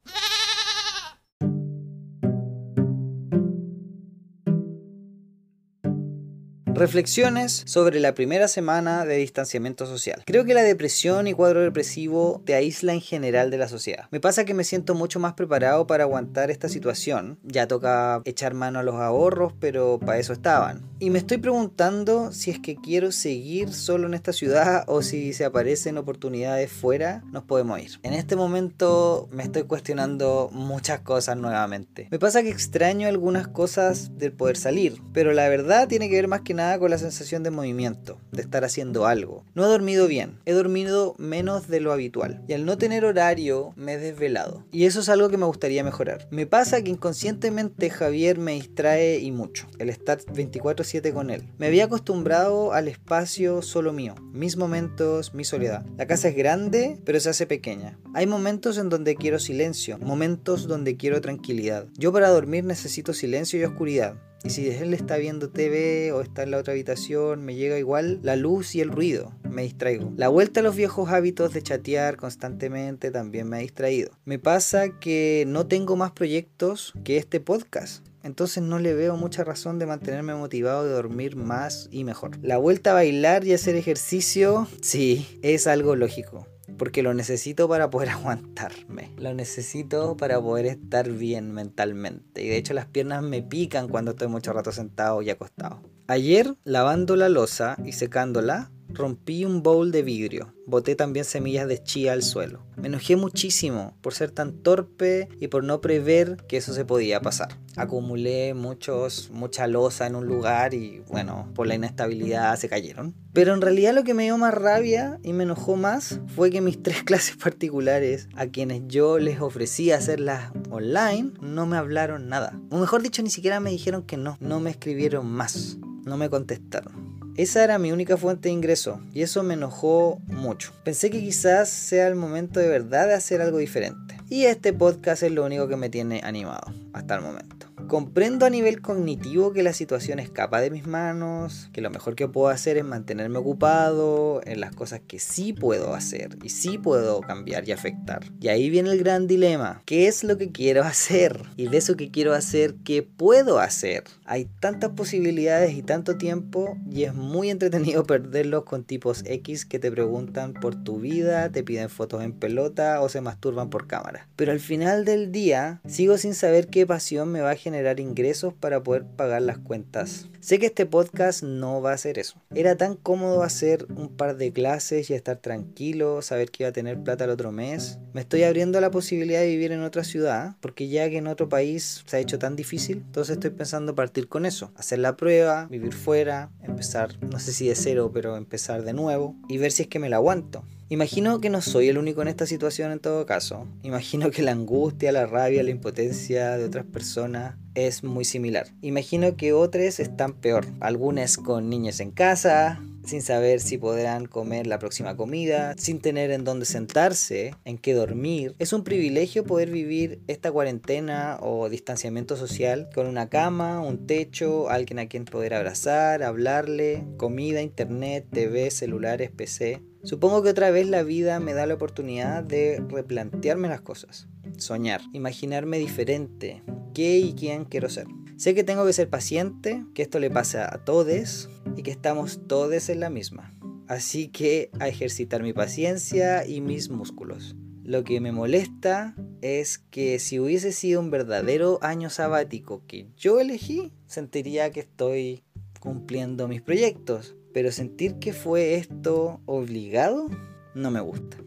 Reflexiones sobre la primera semana de distanciamiento social. Creo que la depresión y cuadro depresivo te aísla en general de la sociedad. Me pasa que me siento mucho más preparado para aguantar esta situación. Ya toca echar mano a los ahorros, pero para eso estaban. Y me estoy preguntando si es que quiero seguir solo en esta ciudad o si se aparecen oportunidades fuera, nos podemos ir. En este momento me estoy cuestionando muchas cosas nuevamente. Me pasa que extraño algunas cosas del poder salir, pero la verdad tiene que ver más que nada con la sensación de movimiento, de estar haciendo algo. No he dormido bien, he dormido menos de lo habitual. Y al no tener horario me he desvelado. Y eso es algo que me gustaría mejorar. Me pasa que inconscientemente Javier me distrae y mucho, el estar 24/7 con él. Me había acostumbrado al espacio solo mío, mis momentos, mi soledad. La casa es grande, pero se hace pequeña. Hay momentos en donde quiero silencio, momentos donde quiero tranquilidad. Yo para dormir necesito silencio y oscuridad. Y si él está viendo TV o está en la otra habitación, me llega igual la luz y el ruido, me distraigo. La vuelta a los viejos hábitos de chatear constantemente también me ha distraído. Me pasa que no tengo más proyectos que este podcast. Entonces no le veo mucha razón de mantenerme motivado de dormir más y mejor. La vuelta a bailar y hacer ejercicio, sí, es algo lógico porque lo necesito para poder aguantarme. Lo necesito para poder estar bien mentalmente. Y de hecho las piernas me pican cuando estoy mucho rato sentado y acostado. Ayer, lavando la losa y secándola, rompí un bowl de vidrio. Boté también semillas de chía al suelo. Me enojé muchísimo por ser tan torpe y por no prever que eso se podía pasar. Acumulé muchos, mucha losa en un lugar y bueno, por la inestabilidad se cayeron. Pero en realidad lo que me dio más rabia y me enojó más fue que mis tres clases particulares, a quienes yo les ofrecí hacerlas online, no me hablaron nada. O mejor dicho, ni siquiera me dijeron que no. No me escribieron más. No me contestaron. Esa era mi única fuente de ingreso y eso me enojó mucho. Pensé que quizás sea el momento de verdad de hacer algo diferente. Y este podcast es lo único que me tiene animado hasta el momento. Comprendo a nivel cognitivo que la situación escapa de mis manos, que lo mejor que puedo hacer es mantenerme ocupado en las cosas que sí puedo hacer y sí puedo cambiar y afectar. Y ahí viene el gran dilema, ¿qué es lo que quiero hacer? Y de eso que quiero hacer, ¿qué puedo hacer? Hay tantas posibilidades y tanto tiempo y es muy entretenido perderlos con tipos X que te preguntan por tu vida, te piden fotos en pelota o se masturban por cámara. Pero al final del día sigo sin saber qué pasión me va a generar ingresos para poder pagar las cuentas. Sé que este podcast no va a ser eso. Era tan cómodo hacer un par de clases y estar tranquilo, saber que iba a tener plata el otro mes. Me estoy abriendo la posibilidad de vivir en otra ciudad, porque ya que en otro país se ha hecho tan difícil, entonces estoy pensando partir con eso. Hacer la prueba, vivir fuera, empezar, no sé si de cero, pero empezar de nuevo y ver si es que me la aguanto. Imagino que no soy el único en esta situación en todo caso. Imagino que la angustia, la rabia, la impotencia de otras personas es muy similar. Imagino que otras están peor. Algunas con niños en casa, sin saber si podrán comer la próxima comida, sin tener en dónde sentarse, en qué dormir. Es un privilegio poder vivir esta cuarentena o distanciamiento social con una cama, un techo, alguien a quien poder abrazar, hablarle, comida, internet, TV, celulares, PC. Supongo que otra vez la vida me da la oportunidad de replantearme las cosas, soñar, imaginarme diferente, qué y quién quiero ser. Sé que tengo que ser paciente, que esto le pasa a todos y que estamos todos en la misma. Así que a ejercitar mi paciencia y mis músculos. Lo que me molesta es que si hubiese sido un verdadero año sabático que yo elegí, sentiría que estoy cumpliendo mis proyectos, pero sentir que fue esto obligado no me gusta.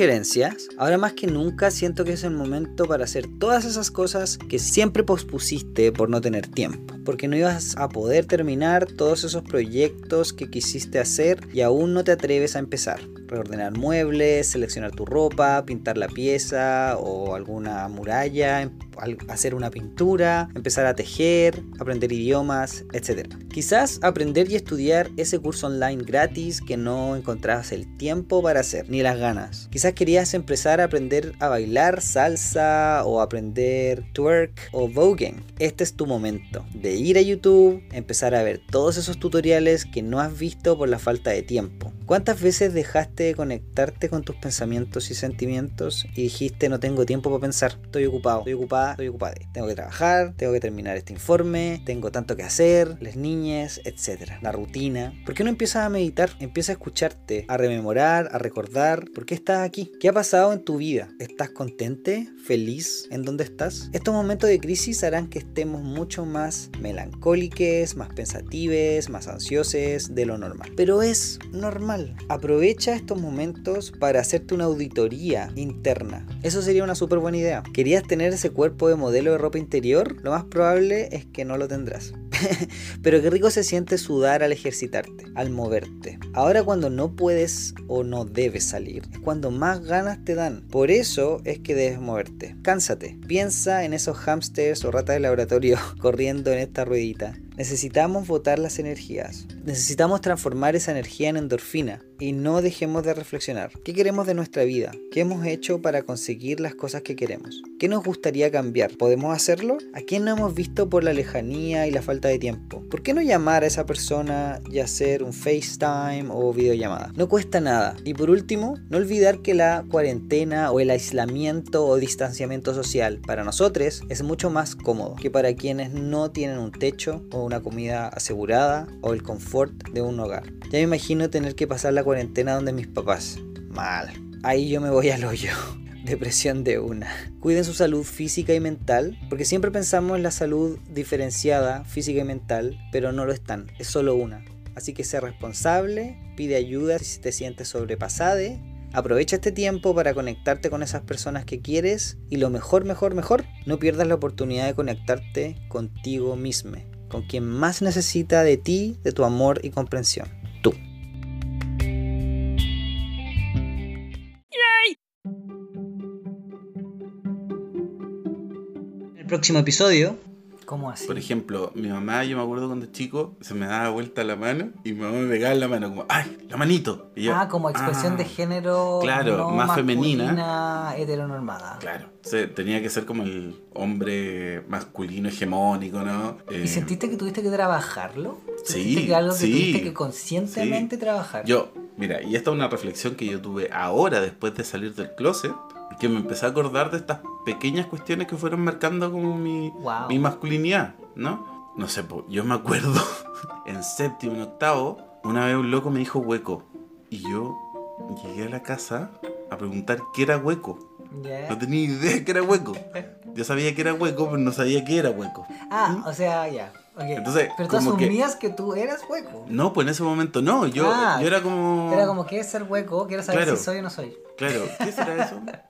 Sugerencias, ahora más que nunca siento que es el momento para hacer todas esas cosas que siempre pospusiste por no tener tiempo, porque no ibas a poder terminar todos esos proyectos que quisiste hacer y aún no te atreves a empezar reordenar muebles, seleccionar tu ropa, pintar la pieza o alguna muralla, em, hacer una pintura, empezar a tejer, aprender idiomas, etc. Quizás aprender y estudiar ese curso online gratis que no encontrabas el tiempo para hacer, ni las ganas. Quizás querías empezar a aprender a bailar salsa o aprender twerk o voguing. Este es tu momento de ir a YouTube, empezar a ver todos esos tutoriales que no has visto por la falta de tiempo. ¿Cuántas veces dejaste de conectarte con tus pensamientos y sentimientos y dijiste no tengo tiempo para pensar, estoy ocupado, estoy ocupada estoy ocupada. Tengo que trabajar, tengo que terminar este informe, tengo tanto que hacer, las niñas, etc. La rutina. ¿Por qué no empiezas a meditar? Empieza a escucharte, a rememorar, a recordar por qué estás aquí. ¿Qué ha pasado en tu vida? ¿Estás contente? ¿Feliz en donde estás? Estos momentos de crisis harán que estemos mucho más melancólicos, más pensativos, más ansiosos de lo normal. Pero es normal. Aprovecha estos momentos para hacerte una auditoría interna. Eso sería una súper buena idea. ¿Querías tener ese cuerpo de modelo de ropa interior? Lo más probable es que no lo tendrás. Pero qué rico se siente sudar al ejercitarte, al moverte. Ahora cuando no puedes o no debes salir, es cuando más ganas te dan. Por eso es que debes moverte. Cánsate. Piensa en esos hámsters o ratas de laboratorio corriendo en esta ruedita. Necesitamos botar las energías. Necesitamos transformar esa energía en endorfina y no dejemos de reflexionar. ¿Qué queremos de nuestra vida? ¿Qué hemos hecho para conseguir las cosas que queremos? ¿Qué nos gustaría cambiar? ¿Podemos hacerlo? ¿A quién no hemos visto por la lejanía y la falta de tiempo? ¿Por qué no llamar a esa persona y hacer un FaceTime o videollamada? No cuesta nada. Y por último, no olvidar que la cuarentena o el aislamiento o distanciamiento social para nosotros es mucho más cómodo que para quienes no tienen un techo o una comida asegurada o el confort de un hogar. Ya me imagino tener que pasar la cuarentena donde mis papás. Mal. Ahí yo me voy al hoyo. Depresión de una. Cuiden su salud física y mental, porque siempre pensamos en la salud diferenciada, física y mental, pero no lo están, es solo una. Así que sé responsable, pide ayuda si te sientes sobrepasade, aprovecha este tiempo para conectarte con esas personas que quieres y lo mejor, mejor, mejor, no pierdas la oportunidad de conectarte contigo mismo, con quien más necesita de ti, de tu amor y comprensión. Tú. El próximo episodio. ¿Cómo así? Por ejemplo, mi mamá, yo me acuerdo cuando chico, se me daba vuelta la mano y mi mamá me pegaba en la mano como, ¡ay, la manito! Y yo, ah, como expresión "Ah". de género Claro, no más femenina. heteronormada. Claro, se- tenía que ser como el hombre masculino hegemónico, ¿no? Eh, ¿Y sentiste que tuviste que trabajarlo? Sí, ¿Sentiste que algo que sí, tuviste que conscientemente trabajar? Yo, mira, y esta es una reflexión que yo tuve ahora después de salir del closet, que me empecé a acordar de estas pequeñas cuestiones que fueron marcando como mi, Wow. mi masculinidad, ¿no? No sé, po, yo me acuerdo en séptimo, en octavo, una vez un loco me dijo hueco. Y yo llegué a la casa a preguntar qué era hueco. No tenía idea que era hueco. Yo sabía que era hueco, pero no sabía qué era hueco. Ah, o sea, ya. ok. Entonces, Pero tú que- asumías que... tú eras hueco. No, pues en ese momento no. Yo, Ah, yo era como. Era como, ¿qué es ser hueco? Quiero saber Claro. si soy o no soy. Claro, ¿qué será eso?